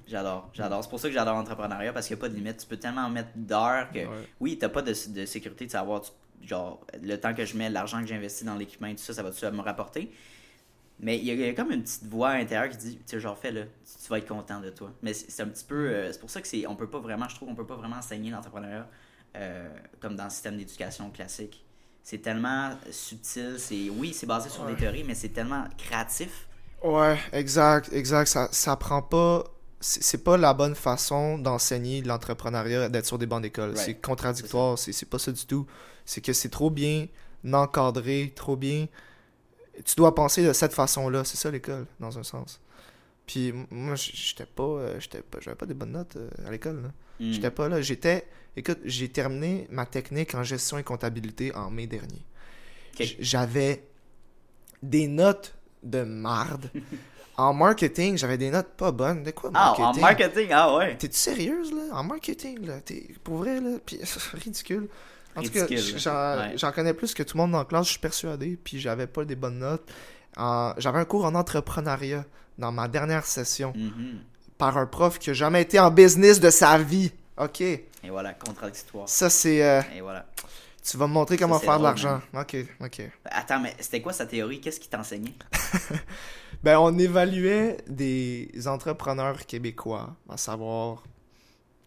J'adore, j'adore. C'est pour ça que j'adore l'entrepreneuriat parce qu'il n'y a pas de limite. Tu peux tellement mettre d'heures que. Ouais. Oui, t'as pas de, de sécurité de savoir, tu- genre, le temps que je mets, l'argent que j'investis dans l'équipement et tout ça, ça va-tu me rapporter? Mais il y, a- il y a comme une petite voix intérieure qui dit, tu sais, genre, fais-le, tu, tu vas être content de toi. Mais c'est c'est un petit peu. euh, c'est pour ça que c'est. On peut pas vraiment, je trouve, on peut pas vraiment enseigner l'entrepreneuriat euh, comme dans le système d'éducation classique. C'est tellement subtil, c'est. Oui, c'est basé sur Ouais. des théories, mais c'est tellement créatif. Ouais, exact, exact. Ça, ça prend pas. C'est pas la bonne façon d'enseigner l'entrepreneuriat d'être sur des bancs d'école. Right. C'est contradictoire, c'est pas ça du tout. C'est que c'est trop bien encadré, trop bien. Tu dois penser de cette façon-là. C'est ça l'école, dans un sens. Puis moi, j'étais pas. euh, j'étais pas J'avais pas des bonnes notes euh, à l'école. Hmm. J'étais pas là. J'étais. Écoute, j'ai terminé ma technique en gestion et comptabilité en mai dernier. J'avais des notes de marde. [LAUGHS] en marketing, j'avais des notes pas bonnes. De quoi, Ah, marketing? en marketing, ah ouais. T'es-tu sérieuse, là? En marketing, là? T'es pour vrai, là? Puis, [LAUGHS] ridicule. En tout cas, j'en ouais. connais plus que tout le monde la classe, je suis persuadé. Puis j'avais pas des bonnes notes. En- J'avais un cours en entrepreneuriat dans ma dernière session Mhm. par un prof qui a jamais été en business de sa vie. OK? Et voilà, contradictoire. Ça, c'est... euh, Et voilà. Tu vas me montrer comment faire de l'argent. OK, OK. Attends, mais c'était quoi sa théorie? Qu'est-ce qu'il t'enseignait? [LAUGHS] Ben, on évaluait des entrepreneurs québécois, à savoir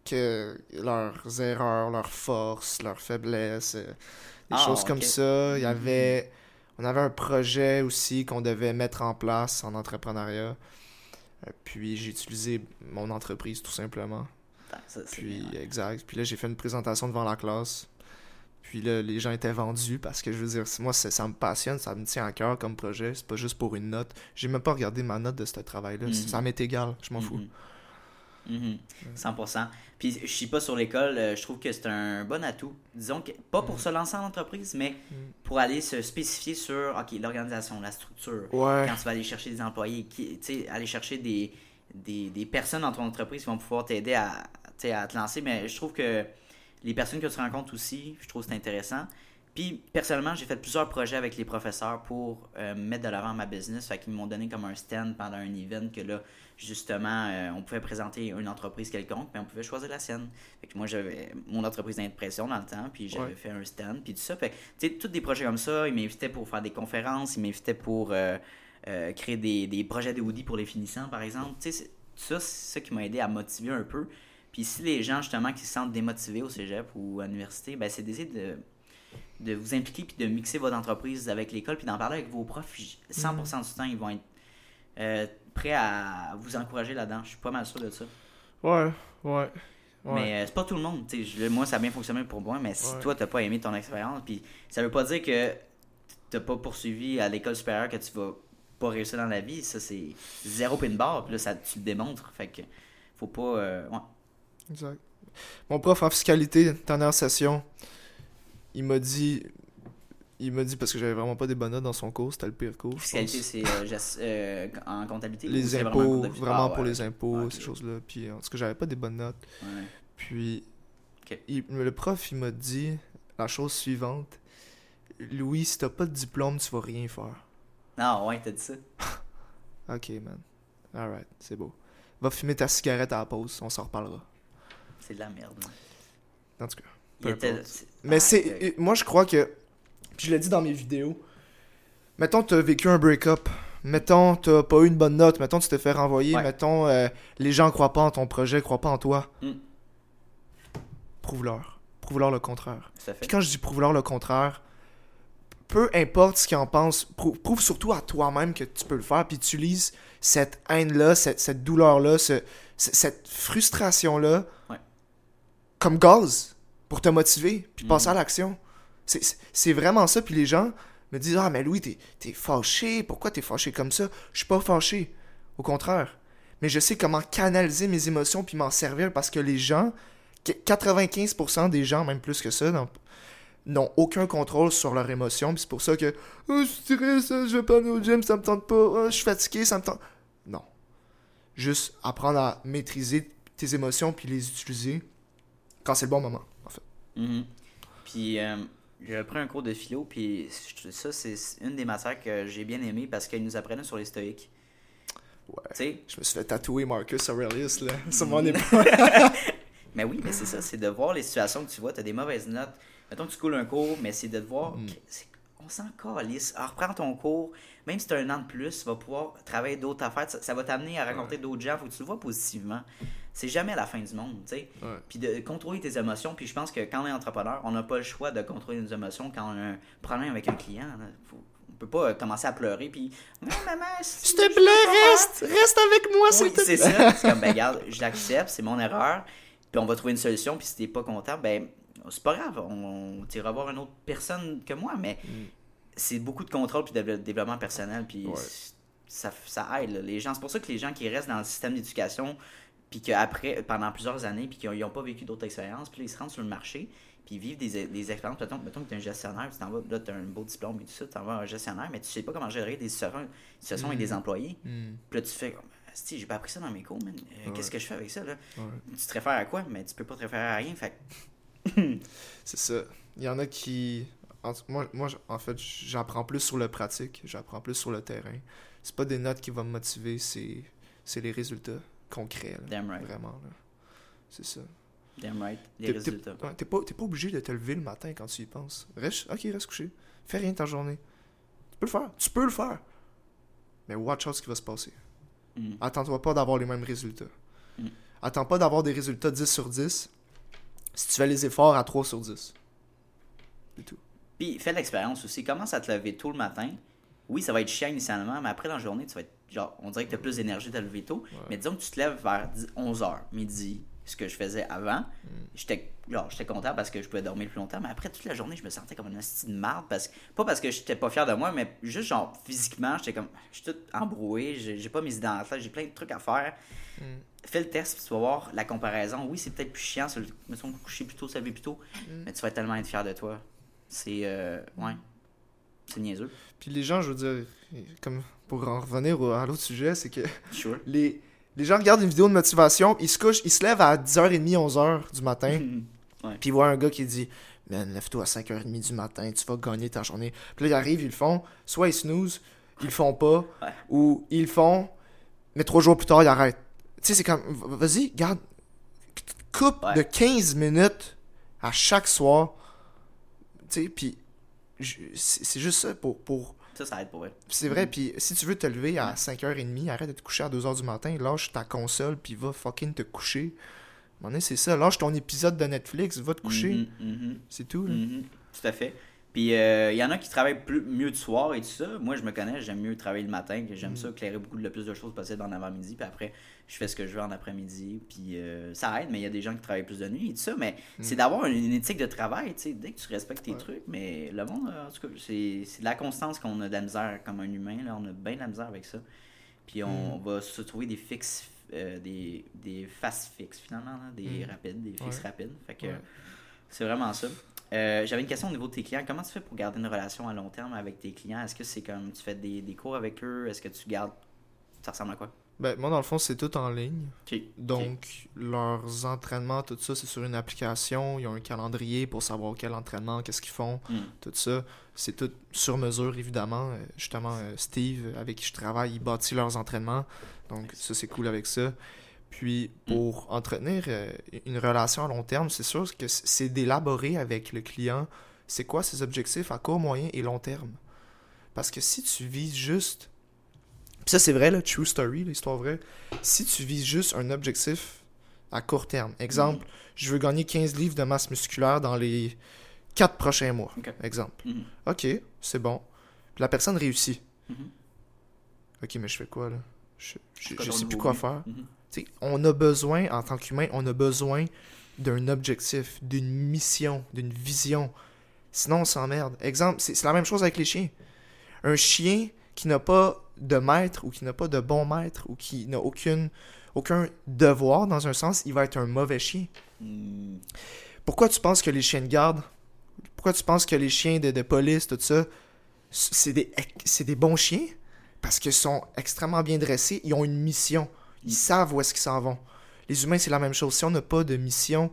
que leurs erreurs, leurs forces, leurs faiblesses, euh, des Ah, choses comme ça. Il y Mhm. avait, on avait un projet aussi qu'on devait mettre en place en entrepreneuriat. Euh, Puis j'ai utilisé mon entreprise tout simplement. Ça, Puis bien, ouais. exact. Puis là j'ai fait une présentation devant la classe. Puis là les gens étaient vendus parce que je veux dire moi ça, me passionne, ça me tient à cœur comme projet. C'est pas juste pour une note. J'ai même pas regardé ma note de ce travail-là. Mhm. Ça m'est égal. Je m'en fous. Mhm. Mhm. 100%. Puis je suis pas sur l'école, euh, je trouve que c'est un bon atout. Disons que pas pour se lancer en entreprise, mais Mhm. pour aller se spécifier sur OK, l'organisation, la structure. Ouais. Quand tu vas aller chercher des employés, tu sais, aller chercher des, des, des personnes dans ton entreprise qui vont pouvoir t'aider à, à te lancer. Mais je trouve que les personnes que tu rencontres aussi, je trouve que c'est intéressant. Puis, personnellement, j'ai fait plusieurs projets avec les professeurs pour euh, mettre de l'avant ma business. Fait qu'ils m'ont donné comme un stand pendant un event que là, justement, euh, on pouvait présenter une entreprise quelconque, mais on pouvait choisir la sienne. Fait que moi, j'avais mon entreprise d'impression dans le temps, puis j'avais Ouais. fait un stand, puis tout ça. Fait que, tu sais, tous des projets comme ça, ils m'invitaient pour faire des conférences, ils m'invitaient pour euh, créer des, des projets de hoodie pour les finissants, par exemple. Tu sais, ça, c'est ça qui m'a aidé à motiver un peu. Puis si les gens, justement, qui se sentent démotivés au cégep ou à l'université, ben, c'est d'essayer de, de vous impliquer puis de mixer votre entreprise avec l'école puis d'en parler avec vos profs. J- 100% du temps, ils vont être euh, prêts à vous encourager là-dedans. Je suis pas mal sûr de ça. Ouais. Ouais. Ouais. Mais euh, c'est pas tout le monde. je- moi, ça a bien fonctionné pour moi, mais si Ouais. toi, t'as pas aimé ton expérience, puis ça veut pas dire que t'as pas poursuivi à l'école supérieure que tu vas pas réussir dans la vie. Ça, c'est zéro pin bar, puis là, ça, tu le démontres. Fait que faut pas. euh, ouais. Exact. Mon prof en fiscalité, dernière session, il m'a dit. Il m'a dit parce que j'avais vraiment pas des bonnes notes dans son cours, c'était le pire cours. Fiscalité, c'est euh, euh, en comptabilité. Les vraiment impôts, vraiment Ah, pour les impôts, ok. ces choses-là. Puis en tout cas, j'avais pas des bonnes notes. Ouais. Puis il- le prof, il m'a dit la chose suivante Louis, si t'as pas de diplôme, tu vas rien faire. Non, ouais, t'as dit ça. [LAUGHS] Ok, man. Alright, c'est beau. Va fumer ta cigarette à la pause, on s'en reparlera. C'est de la merde. En tout cas. Peu était- Mais Ah, c'est. Moi, je crois que. Puis je l'ai dit dans mes vidéos. Mettons, t'as vécu un break-up. Mettons, t'as pas eu une bonne note. Mettons, tu te fais renvoyer. Ouais. Mettons, euh, les gens croient pas en ton projet, croient pas en toi. Mm. Prouve-leur. Prouve-leur le contraire. À fait. Puis quand je dis prouve-leur le contraire, peu importe ce qu'ils en pensent, prou- prouve surtout à toi-même que tu peux le faire, puis utilise cette haine-là, cette, cette douleur-là, ce- ce- cette frustration-là. Comme gaz pour te motiver, puis passer à l'action. C'est- vraiment ça, puis les gens me disent Ah, mais Louis, t'es es fâché, pourquoi t'es fâché comme ça? Je suis pas fâché, au contraire. Mais je sais comment canaliser mes émotions puis m'en servir parce que les gens, qu- 95% des gens, même plus que ça, n'ont aucun contrôle sur leurs émotions. Puis c'est pour ça que oh, je suis triste, je vais pas aller au gym, ça me tente pas, Oh, je suis fatigué, ça me tente. Non. Juste apprendre à maîtriser tes émotions puis les utiliser quand c'est le bon moment, en fait. Mhm. Puis euh, j'ai pris un cours de philo, puis ça, c'est une des matières que j'ai bien aimé parce qu'ils nous apprenaient sur les stoïques. Ouais. Je me suis fait tatouer Marcus Aurelius là, [LAUGHS] sur mon épaule. [LAUGHS] Mais oui, mais c'est ça, c'est de voir les situations que tu vois, tu as des mauvaises notes. Mettons que tu coules un cours, mais c'est de voir, Mm. on s'en calisse. Alors, reprends ton cours, même si tu as un an de plus, tu vas pouvoir travailler d'autres affaires, ça, ça va t'amener à rencontrer d'autres gens, faut que tu le vois positivement. C'est jamais la fin du monde, tu sais. Ouais. Puis de contrôler tes émotions, puis je pense que quand on est entrepreneur, on n'a pas le choix de contrôler nos émotions quand on a un problème avec un client. là. Faut- on peut pas euh, commencer à pleurer, puis non, maman, [LAUGHS] S'il te plaît, reste, reste avec moi, s'il oui, te c'est ça. C'est comme, ben, [LAUGHS] regarde, je l'accepte, c'est mon erreur. Puis on va trouver une solution. Puis si t'es pas content, ben, c'est pas grave. On, on ira voir une autre personne que moi. Mais c'est beaucoup de contrôle puis de déve- développement personnel. Puis Ouais. ça, ça aide là, les gens. C'est pour ça que les gens qui restent dans le système d'éducation, puis qu'après, pendant plusieurs années, puis qu'ils n'ont pas vécu d'autres expériences, puis ils se rendent sur le marché, puis ils vivent des, des expériences. Mettons, mettons que tu es un gestionnaire, tu t'en vas, là, tu as un beau diplôme et tout ça, tu t'en vas un gestionnaire, mais tu sais pas comment gérer des situations, situations avec des employés. Hmm. Puis là, tu fais comme, si j'ai pas appris ça dans mes cours, man. Euh, Qu'est-ce que je fais avec ça, là? Ouais. Tu te réfères à quoi? Mais tu peux pas te référer à rien. Fait C'est ça. Il y en a qui. moi, moi, en fait, j'apprends plus sur le pratique, j'apprends plus sur le terrain. C'est pas des notes qui vont me motiver, c'est les résultats concrets. là. Damn right. Vraiment. là. C'est ça. Damn right. Les résultats. T'es pas, t'es pas obligé de te lever le matin quand tu y penses. Reste, ok, reste couché. Fais rien de ta journée. Tu peux le faire. Tu peux le faire. Mais watch out ce qui va se passer. Mm. Attends-toi pas d'avoir les mêmes résultats. Mm. Attends pas d'avoir des résultats 10 sur 10 si tu fais les efforts à 3 sur 10. C'est tout. Puis fais l'expérience aussi. Commence à te lever tôt le matin. Oui, ça va être chiant initialement, mais après dans la journée, tu vas être genre, on dirait que tu as plus d'énergie de lever tôt. Mais disons que tu te lèves vers 11h, midi, ce que je faisais avant. Mm. J'étais genre, j'étais content parce que je pouvais dormir plus longtemps, mais après toute la journée, je me sentais comme une hostie de marde. Parce que, pas parce que j'étais pas fier de moi, mais juste genre physiquement, j'étais comme, je suis tout embrouillé, j'ai pas idées en tête, j'ai plein de trucs à faire. Mm. Fais le test, puis tu vas voir la comparaison. Oui, c'est peut-être plus chiant, se le- mettons, coucher plus tôt, se lever plus tôt, Mm. mais tu vas tellement être fier de toi. C'est, euh, ouais, c'est niaiseux. Puis les gens, je veux dire, comme pour en revenir au- à l'autre sujet, c'est que Sure. [LAUGHS] les, les gens regardent une vidéo de motivation, ils se couchent, ils se lèvent à 10h30, 11h du matin, [LAUGHS] Ouais. puis ils voient un gars qui dit Man, lève-toi à 5h30 du matin, tu vas gagner ta journée. Puis là, ils arrivent, ils le font, soit ils snooze, ils le font pas, Ouais. ou ils le font, mais trois jours plus tard, ils arrêtent. Tu sais, c'est comme, vas-y, garde, coupe Ouais. de 15 minutes à chaque soir, tu sais, puis c'est juste ça pour, pour Ça, ça aide pour vrai. c'est vrai, puis si tu veux te lever à 5h30, arrête de te coucher à 2h du matin, lâche ta console, puis va fucking te coucher. À un moment donné, c'est ça, lâche ton épisode de Netflix, va te coucher. Mhm, mhm. C'est tout, là. Mhm, Tout à fait. Puis il y en a qui travaillent plus, mieux du soir et tout ça. Moi, je me connais, j'aime mieux travailler le matin, j'aime ça, éclairer beaucoup le plus de choses possible en avant-midi. Puis après, je fais ce que je veux en après-midi. Puis euh, ça aide, mais il y a des gens qui travaillent plus de nuit et tout ça. Mais c'est d'avoir une, une éthique de travail, tu sais, dès que tu respectes tes Ouais. trucs. Mais le monde, euh, en tout cas, c'est de la constance qu'on a de la misère comme un humain. Là, on a bien de la misère avec ça. Puis on va se trouver des fixes, euh, des, des fast fixes finalement, là, des Mm. rapides, des fixes Ouais. rapides. Fait que Ouais. c'est vraiment ça. Euh, J'avais une question au niveau de tes clients. Comment tu fais pour garder une relation à long terme avec tes clients? Est-ce que c'est comme tu fais des, des cours avec eux? Est-ce que tu gardes. Ça ressemble à quoi? Ben, moi, dans le fond, c'est tout en ligne. Donc, leurs entraînements, tout ça, c'est sur une application. Ils ont un calendrier pour savoir quel entraînement, qu'est-ce qu'ils font, Hmm. tout ça. C'est tout sur mesure, évidemment. Euh, Justement, euh, Steve, avec qui je travaille, il bâtit leurs entraînements. Donc, ça, c'est cool avec ça. Puis, pour entretenir euh, une relation à long terme, c'est sûr que c'est d'élaborer avec le client c'est quoi ses objectifs à court, moyen et long terme. Parce que si tu vises juste. Puis ça, c'est vrai, là, true story, l'histoire vraie. Si tu vises juste un objectif à court terme, exemple, je veux gagner 15 livres de masse musculaire dans les quatre prochains mois, exemple. Mhm. Ok, c'est bon. Puis la personne réussit. Mhm. Ok, mais je fais quoi là? Je, je, je sais plus quoi faire. On a besoin, en tant qu'humain, on a besoin d'un objectif, d'une mission, d'une vision. Sinon, on s'emmerde. Exemple, c'est la même chose avec les chiens. Un chien qui n'a pas de maître ou qui n'a pas de bon maître ou qui n'a aucun devoir, dans un sens, il va être un mauvais chien. Pourquoi tu penses que les chiens de garde, pourquoi tu penses que les chiens de, police, tout ça, c'est des, des bons chiens? Parce qu'ils sont extrêmement bien dressés, ils ont une mission, ils savent où est-ce qu'ils s'en vont. Les humains, c'est la même chose. Si on n'a pas de mission,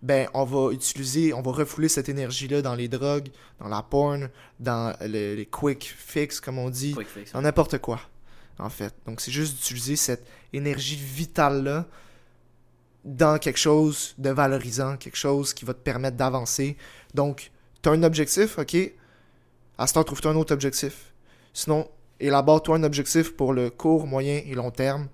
ben, on va utiliser, on va refouler cette énergie-là dans les drogues, dans la porn, dans le- les quick fix, comme on dit, fix. dans n'importe quoi, en fait. Donc, c'est juste d'utiliser cette énergie vitale-là dans quelque chose de valorisant, quelque chose qui va te permettre d'avancer. Donc, tu as un objectif, ok? À ce temps, trouve-toi un autre objectif. Sinon, élabore-toi un objectif pour le court, moyen et long terme.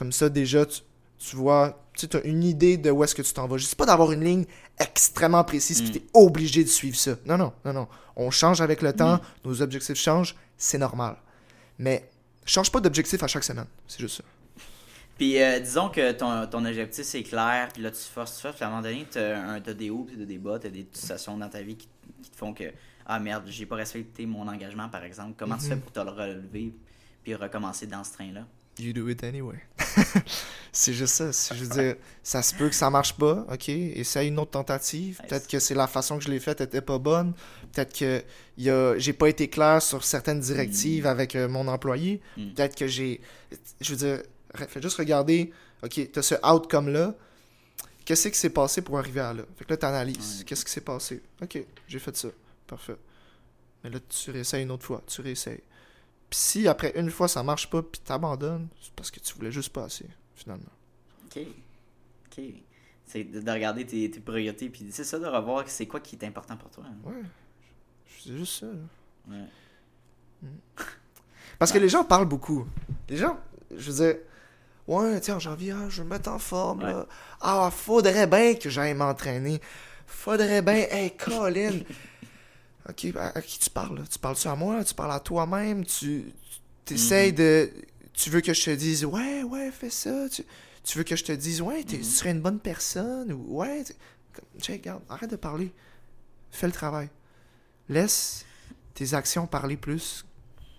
Comme ça, déjà, tu, tu vois, tu as une idée de où est-ce que tu t'en vas. Je pas d'avoir une ligne extrêmement précise, puis Mm. tu es obligé de suivre ça. Non, non, non, non. On change avec le temps, nos objectifs changent, c'est normal. Mais change pas d'objectif à chaque semaine. C'est juste ça. Puis euh, disons que ton, ton objectif c'est clair, puis là tu forces, tu forces, puis à un moment donné, t'as des hauts, puis t'as des bas, t'as des situations dans ta vie qui, qui te font que ah merde, j'ai pas respecté mon engagement par exemple. Comment tu Mhm. fais pour te le relever puis recommencer dans ce train-là? You do it anyway. [LAUGHS] c'est juste ça. Je veux dire, ça se peut que ça marche pas, ok? Essaye une autre tentative. Peut-être que c'est la façon que je l'ai faite était pas bonne. Peut-être que y a... j'ai pas été clair sur certaines directives avec euh, mon employé. Mm. Peut-être que j'ai. Je veux dire, re- fais juste regarder, ok, t'as ce outcome-là. Qu'est-ce qui s'est passé pour arriver à là? Fait que là, t'analyses. Ouais. Qu'est-ce qui s'est passé? Ok, j'ai fait ça. Parfait. Mais là, tu réessayes une autre fois. Tu réessayes. Puis si après une fois ça marche pas, puis t'abandonnes, c'est parce que tu voulais juste pas assez, finalement. Ok. Ok. C'est de, de regarder tes, tes priorités, puis c'est ça de revoir c'est quoi qui est important pour toi. hein. Ouais. C'est juste ça. là. Ouais. Parce que les gens parlent beaucoup. Les gens, je veux dire, ouais, tiens, en janvier, ah, je vais me mettre en forme, là. Ah, faudrait bien que j'aille m'entraîner. Faudrait bien, hey, Colin. Ok, à, à qui tu parles, là? Tu parles-tu à moi? Tu parles à toi-même? Tu, essayes de. Tu veux que je te dise, ouais, ouais, fais ça. Tu, tu veux que je te dise, ouais, tu serais une bonne personne? Ou, ouais, tu- regarde, arrête de parler. Fais le travail. Laisse tes actions parler plus,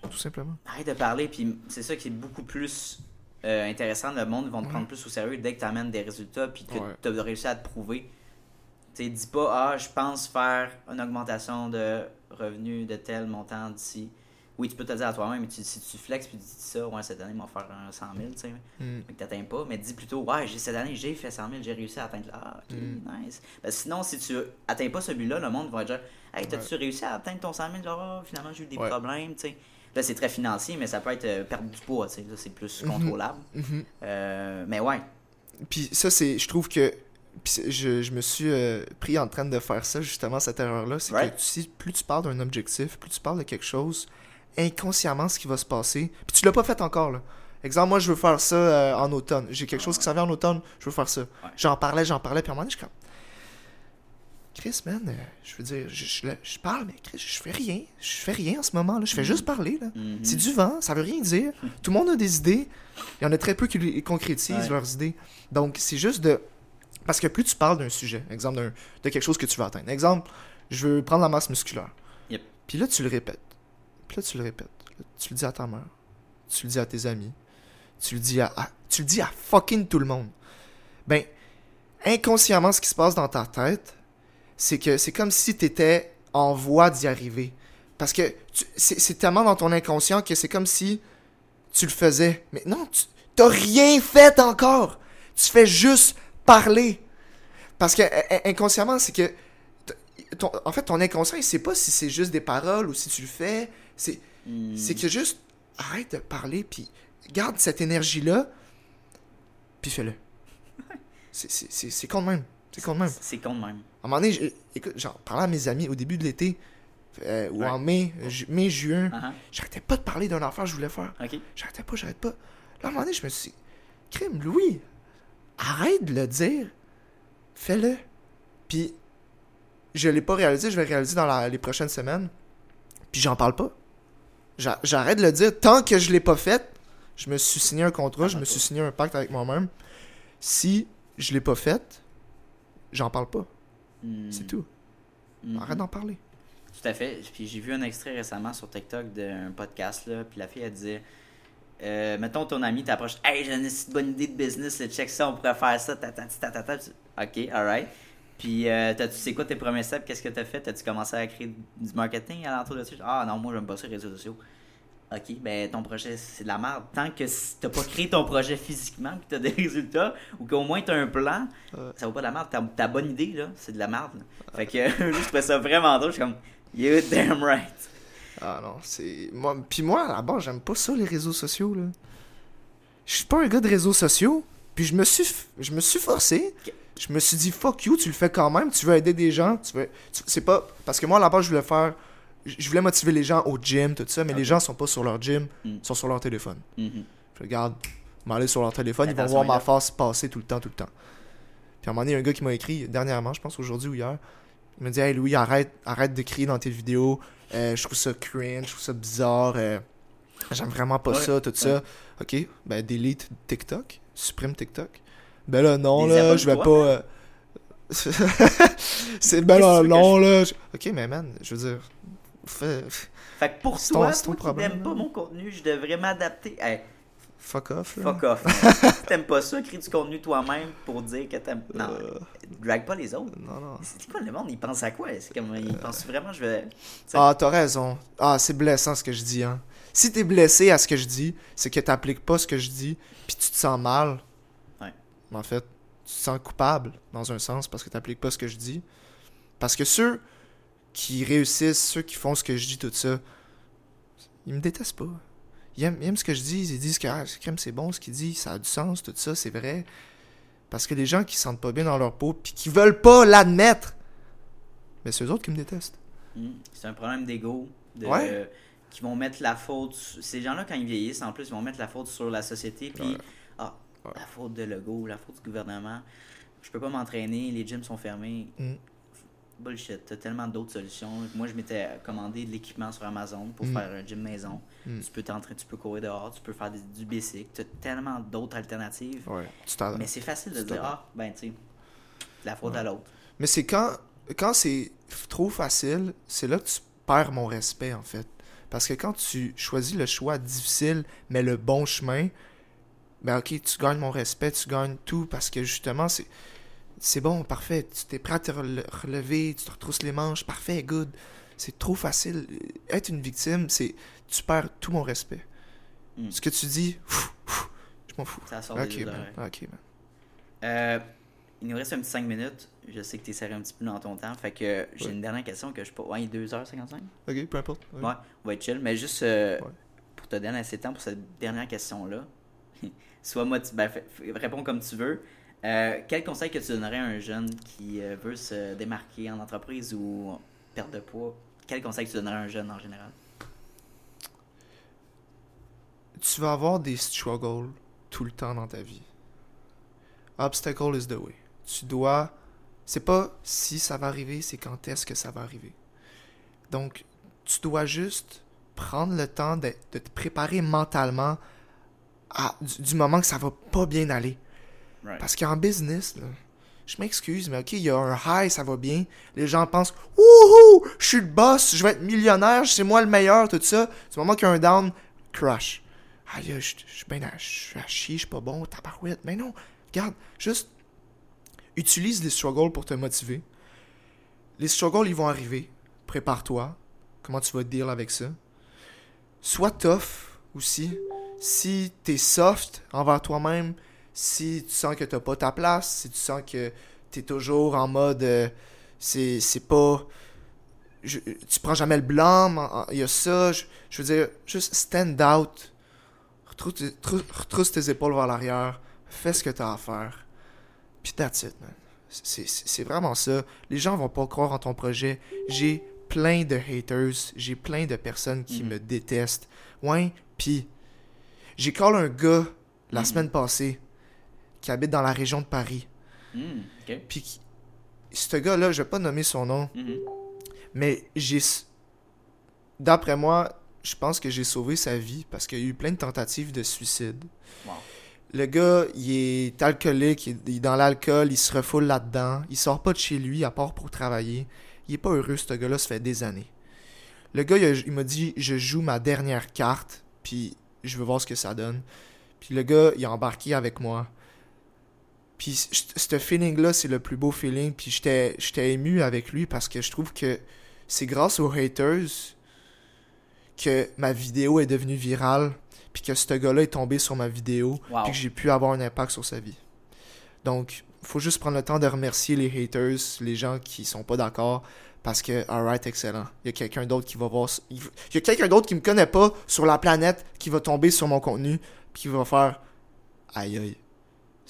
tout simplement. Arrête de parler, puis c'est ça qui est beaucoup plus euh, intéressant. Le monde vont te prendre plus au sérieux dès que tu amènes des résultats, puis que Ouais. tu as réussi à te prouver. Tu dis pas, ah, je pense faire une augmentation de revenus de tel montant d'ici. Oui, tu peux te le dire à toi-même, mais tu- si tu flexes puis tu dis ça, ouais, cette année, ils vont faire un 100 000, tu sais, Mm. mais que t'atteins pas, mais dis plutôt, ouais, j'ai, cette année, j'ai fait 100 000, j'ai réussi à atteindre là. Ah, ok, Mm. nice. Ben, sinon, si tu atteins pas ce but-là, le monde va dire, hey, t'as-tu réussi à atteindre ton 100 000 là? Finalement, j'ai eu des Ouais. problèmes, tu sais. Là, c'est très financier, mais ça peut être euh, perdre du poids, tu sais. Là, c'est plus Mhm. contrôlable. Mhm. Euh, mais ouais. Puis ça, c'est, je trouve que puis je, je me suis euh, pris en train de faire ça, justement, cette erreur-là. C'est Right. que si, plus tu parles d'un objectif, plus tu parles de quelque chose, inconsciemment, ce qui va se passer. Puis tu l'as pas fait encore, là. Exemple, moi, je veux faire ça euh, en automne. J'ai quelque chose qui s'en vient en automne, je veux faire ça. J'en parlais, j'en parlais, puis à un moment donné, je suis comme. Chris, man, euh, je veux dire, je, je, je parle, mais Chris, je fais rien. Je fais rien en ce moment, là. Je fais juste parler, là. Mhm. C'est du vent, ça veut rien dire. [LAUGHS] Tout le monde a des idées. Il y en a très peu qui concrétisent Ouais. leurs idées. Donc, c'est juste de. Parce que plus tu parles d'un sujet, exemple de quelque chose que tu veux atteindre. Exemple, je veux prendre la masse musculaire. Yep. Puis là, tu le répètes. Puis là, tu le répètes. Là, tu le dis à ta mère. Tu le dis à tes amis. Tu le dis à, à- tu le dis à fucking tout le monde. Ben, inconsciemment, ce qui se passe dans ta tête, c'est que c'est comme si tu étais en voie d'y arriver. Parce que c'est tellement dans ton inconscient que c'est comme si tu le faisais. Mais non, tu t'as rien fait encore. Tu fais juste parler. Parce que inconsciemment, c'est que ton- en fait, ton inconscient, il sait pas si c'est juste des paroles ou si tu le fais. C'est c'est que juste arrête de parler puis garde cette énergie là puis fais-le. [LAUGHS] C'est- con de même. C'est con de même. C'est con de même. À un moment donné, écoute, j'en parlais à mes amis au début de l'été, euh, ou Ouais. en mai, ju- mai, juin. Ah, J'arrêtais pas de parler d'un affaire que je voulais faire. J'arrêtais pas, j'arrête pas. Là, à un moment donné, je me suis dit, crime, Louis, arrête de le dire. Fais-le. Puis, je l'ai pas réalisé, je vais le réaliser dans la- les prochaines semaines. Puis j'en parle pas. J'a- J'arrête de le dire. Tant que je l'ai pas fait, je me suis signé un contrat, je me suis signé un pacte avec moi-même. Si je l'ai pas fait, j'en parle pas. Hmm. C'est tout. Mhm. Arrête d'en parler. Tout à fait. Puis j'ai vu un extrait récemment sur TikTok d'un podcast, là, puis la fille, elle disait euh, Mettons ton ami t'approche Hey, j'ai une bonne idée de business, check ça, on pourrait faire ça, ta ta ta ta. Ok, alright. Puis, euh, t'as- tu sais quoi tes premiers steps? Qu'est-ce que t'as fait? T'as-tu commencé à créer du marketing alentour de ça? Ah non, moi, j'aime pas ça, les réseaux sociaux. Ok, ben ton projet, c'est de la merde. Tant que t'as pas créé ton projet physiquement, que t'as des [LAUGHS] résultats, ou qu'au moins t'as un plan, Ouais. ça vaut pas de la merde. Ta, ta bonne idée, là, c'est de la merde. là. Fait que [LAUGHS] je trouvais ça vraiment drôle. Je suis comme, you damn right. Ah non, c'est. Moi... Puis moi, à la base, j'aime pas ça, les réseaux sociaux, là. Je suis pas un gars de réseaux sociaux. Puis je me suis, f- je me suis forcé. Je me suis dit, fuck you, tu le fais quand même. Tu veux aider des gens. Tu veux... tu- C'est pas. Parce que moi, à la base, je voulais faire. Je voulais motiver les gens au gym, tout ça. Mais les gens sont pas sur leur gym, Mm. ils sont sur leur téléphone. Mhm. Je regarde, m'aller sur leur téléphone, ils vont voir ma face passer tout le temps, tout le temps. Puis à un moment donné, il y a un gars qui m'a écrit dernièrement, je pense aujourd'hui ou hier. Il m'a dit Hey Louis, arrête, arrête de crier dans tes vidéos. Euh, je trouve ça cringe, je trouve ça bizarre. euh, J'aime vraiment pas Ouais, ça, tout ça. Ok, ben delete TikTok, supprime TikTok. Ben là, non, là, je vais pas. euh, [LAUGHS] C'est ben là, non, là. je- Ok, mais man, je veux dire. Fait que pour ton- toi, ton toi qui n'aimes pas mon contenu, je devrais m'adapter. Hey, Fuck off. là. fuck off. Si [LAUGHS] t'aimes pas ça, crée du contenu toi-même pour dire que t'aimes. Non, Euh, drag pas les autres. non, non. C'est quoi le monde Il pense à quoi? C'est comme. Il pense vraiment, je vais. Ah, t'as raison. Ah, c'est blessant ce que je dis, hein. Si t'es blessé à ce que je dis, c'est que t'appliques pas ce que je dis, puis tu te sens mal. Ouais. Mais En fait, tu te sens coupable, dans un sens, parce que t'appliques pas ce que je dis. Parce que ceux qui réussissent, ceux qui font ce que je dis, tout ça, ils me détestent pas. Ils aiment, ils aiment ce que je dis, ils disent que ah, c'est bon, ce qu'il dit, ça a du sens, tout ça, c'est vrai. Parce que les gens qui se sentent pas bien dans leur peau, puis qui veulent pas l'admettre, mais c'est eux autres qui me détestent. Hmm, C'est un problème d'ego. De, Ouais. euh, qui vont mettre la faute. sur- Ces gens-là, quand ils vieillissent, en plus, ils vont mettre la faute sur la société. Puis, Ouais. ah, Ouais. la faute de Legault, la faute du gouvernement. Je peux pas m'entraîner, les gyms sont fermés. Mm. Bullshit, t'as tellement d'autres solutions. Moi, je m'étais commandé de l'équipement sur Amazon pour Mm. faire un gym maison. Mm. Tu peux t'entraîner, tu peux courir dehors, tu peux faire des- du basic. T'as tellement d'autres alternatives. Ouais, Mais c'est facile de dire, ah, ben, tu sais, la faute à l'autre. Mais c'est quand, quand c'est trop facile, c'est là que tu perds mon respect, en fait. Parce que quand tu choisis le choix difficile, mais le bon chemin, ben ok, tu gagnes mon respect, tu gagnes tout, parce que justement, c'est c'est bon, parfait, tu t'es prêt à te rele- relever, tu te retrousses les manches, parfait, good. C'est trop facile. Être une victime, c'est tu perds tout mon respect. Mm. Ce que tu dis, pff, pff, je m'en fous. Ça sort Ok, des man. oreilles. Ok, man. Euh, il nous reste un petit 5 minutes. Je sais que tu es serré un petit peu dans ton temps. Fait que j'ai Ouais. une dernière question que je peux. Ouais, 2h55 Ok, peu importe. Ouais, on va être chill. Mais juste euh, Ouais. pour te donner assez de temps pour cette dernière question-là. [LAUGHS] Ben, fais- fais- réponds comme tu veux. Euh, quel conseil que tu donnerais à un jeune qui euh, veut se démarquer en entreprise ou perdre de poids? Quel conseil que tu donnerais à un jeune en général? Tu vas avoir des struggles tout le temps dans ta vie. Obstacle is the way. Tu dois. C'est pas si ça va arriver, c'est quand est-ce que ça va arriver. Donc, tu dois juste prendre le temps de, te préparer mentalement du, du moment que ça va pas bien aller. Parce qu'en business, là, je m'excuse, mais ok, il y a un high, ça va bien. Les gens pensent, wouhou, je suis le boss, je vais être millionnaire, c'est moi le meilleur, tout ça. Du moment qu'il y a un down, crash. Ah, là, je suis bien à, chier, je suis pas bon, tabarouette. Mais non, regarde, juste utilise les struggles pour te motiver. Les struggles, ils vont arriver. Prépare-toi. Comment tu vas deal avec ça? Sois tough aussi. Si t'es soft envers toi-même, si tu sens que t'as pas ta place, si tu sens que t'es toujours en mode euh, c'est c'est pas je- tu prends jamais le en- il y a ça, je, je veux dire juste stand out. Retrousse, tes- trou- retrousse tes épaules vers l'arrière, fais ce que t'as à faire. Puis that's it, man. C'est- C'est vraiment ça. Les gens vont pas croire en ton projet. J'ai plein de haters, j'ai plein de personnes qui Mhm. me détestent. Ouais, puis j'ai call un gars la Mhm. semaine passée qui habite dans la région de Paris. Hmm. Puis ce gars-là, je vais pas nommer son nom, Mhm. mais j'ai. D'après moi, je pense que j'ai sauvé sa vie parce qu'il y a eu plein de tentatives de suicide. Wow. Le gars, il est alcoolique, il est- dans l'alcool, il se refoule là-dedans, il sort pas de chez lui à part pour travailler. Il est pas heureux, ce gars-là, ça fait des années. Le gars, il, il m'a dit Je joue ma dernière carte, puis je veux voir ce que ça donne. Puis le gars, il a embarqué avec moi. Puis ce feeling-là, c'est le plus beau feeling. Puis j'étais ému avec lui parce que je trouve que c'est grâce aux haters que ma vidéo est devenue virale. Puis que ce gars-là est tombé sur ma vidéo. Wow. Puis que j'ai pu avoir un impact sur sa vie. Donc, faut juste prendre le temps de remercier les haters, les gens qui sont pas d'accord. Parce que, alright, excellent. Il y a quelqu'un d'autre qui va voir. Il y a quelqu'un d'autre qui me connaît pas sur la planète qui va tomber sur mon contenu. Puis qui va faire. Aïe aïe.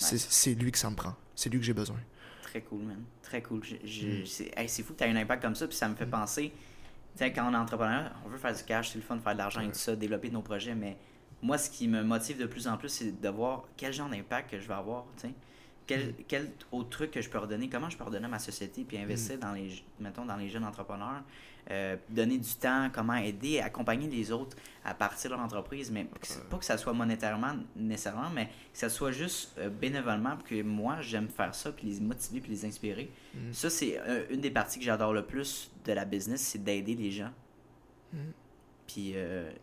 C'est lui que ça me prend. C'est lui que j'ai besoin. Très cool, man. Très cool. Mm. C'est hey, fou que tu aies un impact comme ça, puis ça me fait penser. Tu sais, quand on est entrepreneur, on veut faire du cash, c'est le fun de faire de l'argent et tout ça, développer nos projets, mais moi, ce qui me motive de plus en plus, c'est de voir quel genre d'impact que je vais avoir. Quel, Mm. quel autre truc que je peux redonner, comment je peux redonner à ma société, puis investir Mm. dans les, mettons, dans les jeunes entrepreneurs, euh, donner du temps, comment aider, accompagner les autres à partir de leur entreprise, mais que pas que ça soit monétairement nécessairement, mais que ça soit juste euh, bénévolement, pour que moi, j'aime faire ça, puis les motiver, puis les inspirer. Mm. Ça, c'est euh, une des parties que j'adore le plus de la business, c'est d'aider les gens. Mm. Puis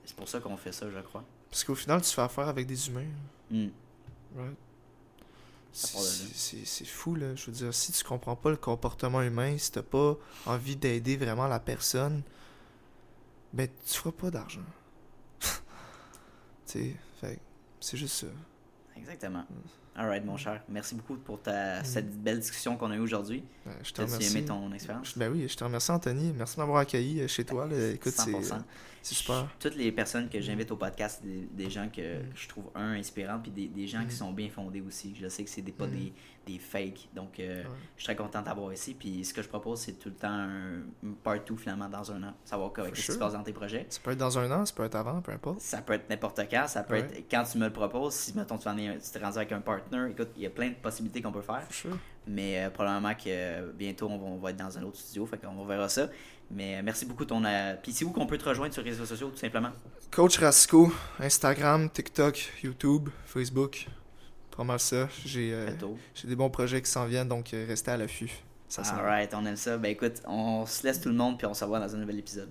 c'est pour ça qu'on fait ça, je crois. Parce qu'au final, tu fais affaire avec des humains. Right? C'est fou, là. Je veux dire, si tu comprends pas le comportement humain, si t'as pas envie d'aider vraiment la personne, ben, tu feras pas d'argent. [LAUGHS] tu sais, c'est juste ça. Exactement. Mm. Alright, mon cher. Merci beaucoup pour ta, cette belle discussion qu'on a eue aujourd'hui. Ben, je te remercie. aimé ton expérience? Ben oui, je te remercie, Anthony. Merci de m'avoir accueilli euh, chez toi. là. Écoute, c'est 100%. C'est super. Toutes les personnes que j'invite au podcast, des, des gens que Mm. je trouve, un, inspirants, puis des, des gens qui sont bien fondés aussi. Je sais que c'est des, pas Mm. des, des fakes. Donc, euh, Ouais. je suis très content d'avoir ici. Puis, ce que je propose, c'est tout le temps un, un part 2 finalement dans un an. Savoir qu'est-ce qui se passe dans tes projets. Ça peut être dans un an, ça peut être avant, peu importe. Ça peut être n'importe quand, ça peut Ouais. être quand tu me le proposes. Si, mettons, tu, en es, tu t'es rendu avec un partner, écoute, il y a plein de possibilités qu'on peut faire. Mais euh, probablement que euh, bientôt, on va, on va être dans un autre studio, fait qu'on verra ça. Mais euh, merci beaucoup ton. euh, Puis c'est où qu'on peut te rejoindre sur les réseaux sociaux, tout simplement? Coach Rasco, Instagram, TikTok, YouTube, Facebook. Pas mal ça. J'ai euh, des bons projets qui s'en viennent, donc euh, restez à l'affût. Ça vient. Alright, on aime ça. Ben écoute, on se laisse tout le monde, puis on se revoit dans un nouvel épisode.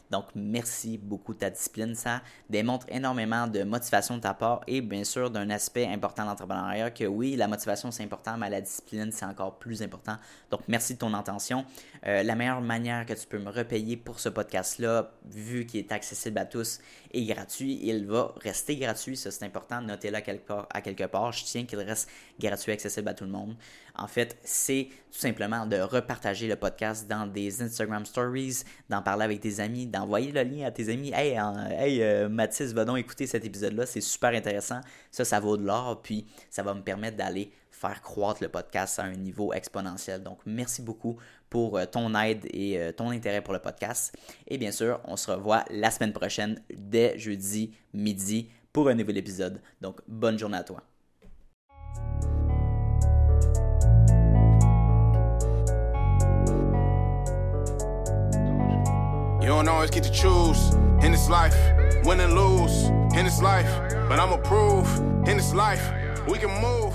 Donc, merci beaucoup de ta discipline. Ça démontre énormément de motivation de ta part et bien sûr d'un aspect important de l'entrepreneuriat que oui, la motivation c'est important, mais la discipline c'est encore plus important. Donc, merci de ton intention. Euh, la meilleure manière que tu peux me repayer pour ce podcast-là, vu qu'il est accessible à tous et gratuit, il va rester gratuit. Ça, c'est important. Notez-le à quelque part. Je tiens qu'il reste gratuit, accessible à tout le monde. En fait, c'est tout simplement de repartager le podcast dans des Instagram Stories, d'en parler avec tes amis, d'envoyer le lien à tes amis. Hey, hey euh, Mathis, va donc écouter cet épisode-là. C'est super intéressant. Ça, ça vaut de l'or. Puis, ça va me permettre d'aller faire croître le podcast à un niveau exponentiel. Donc, merci beaucoup pour euh, ton aide et euh, ton intérêt pour le podcast. Et bien sûr, on se revoit la semaine prochaine dès jeudi midi pour un nouvel épisode. Donc, bonne journée à toi. You don't always get to choose in this life, win and lose in this life. But in this life we can move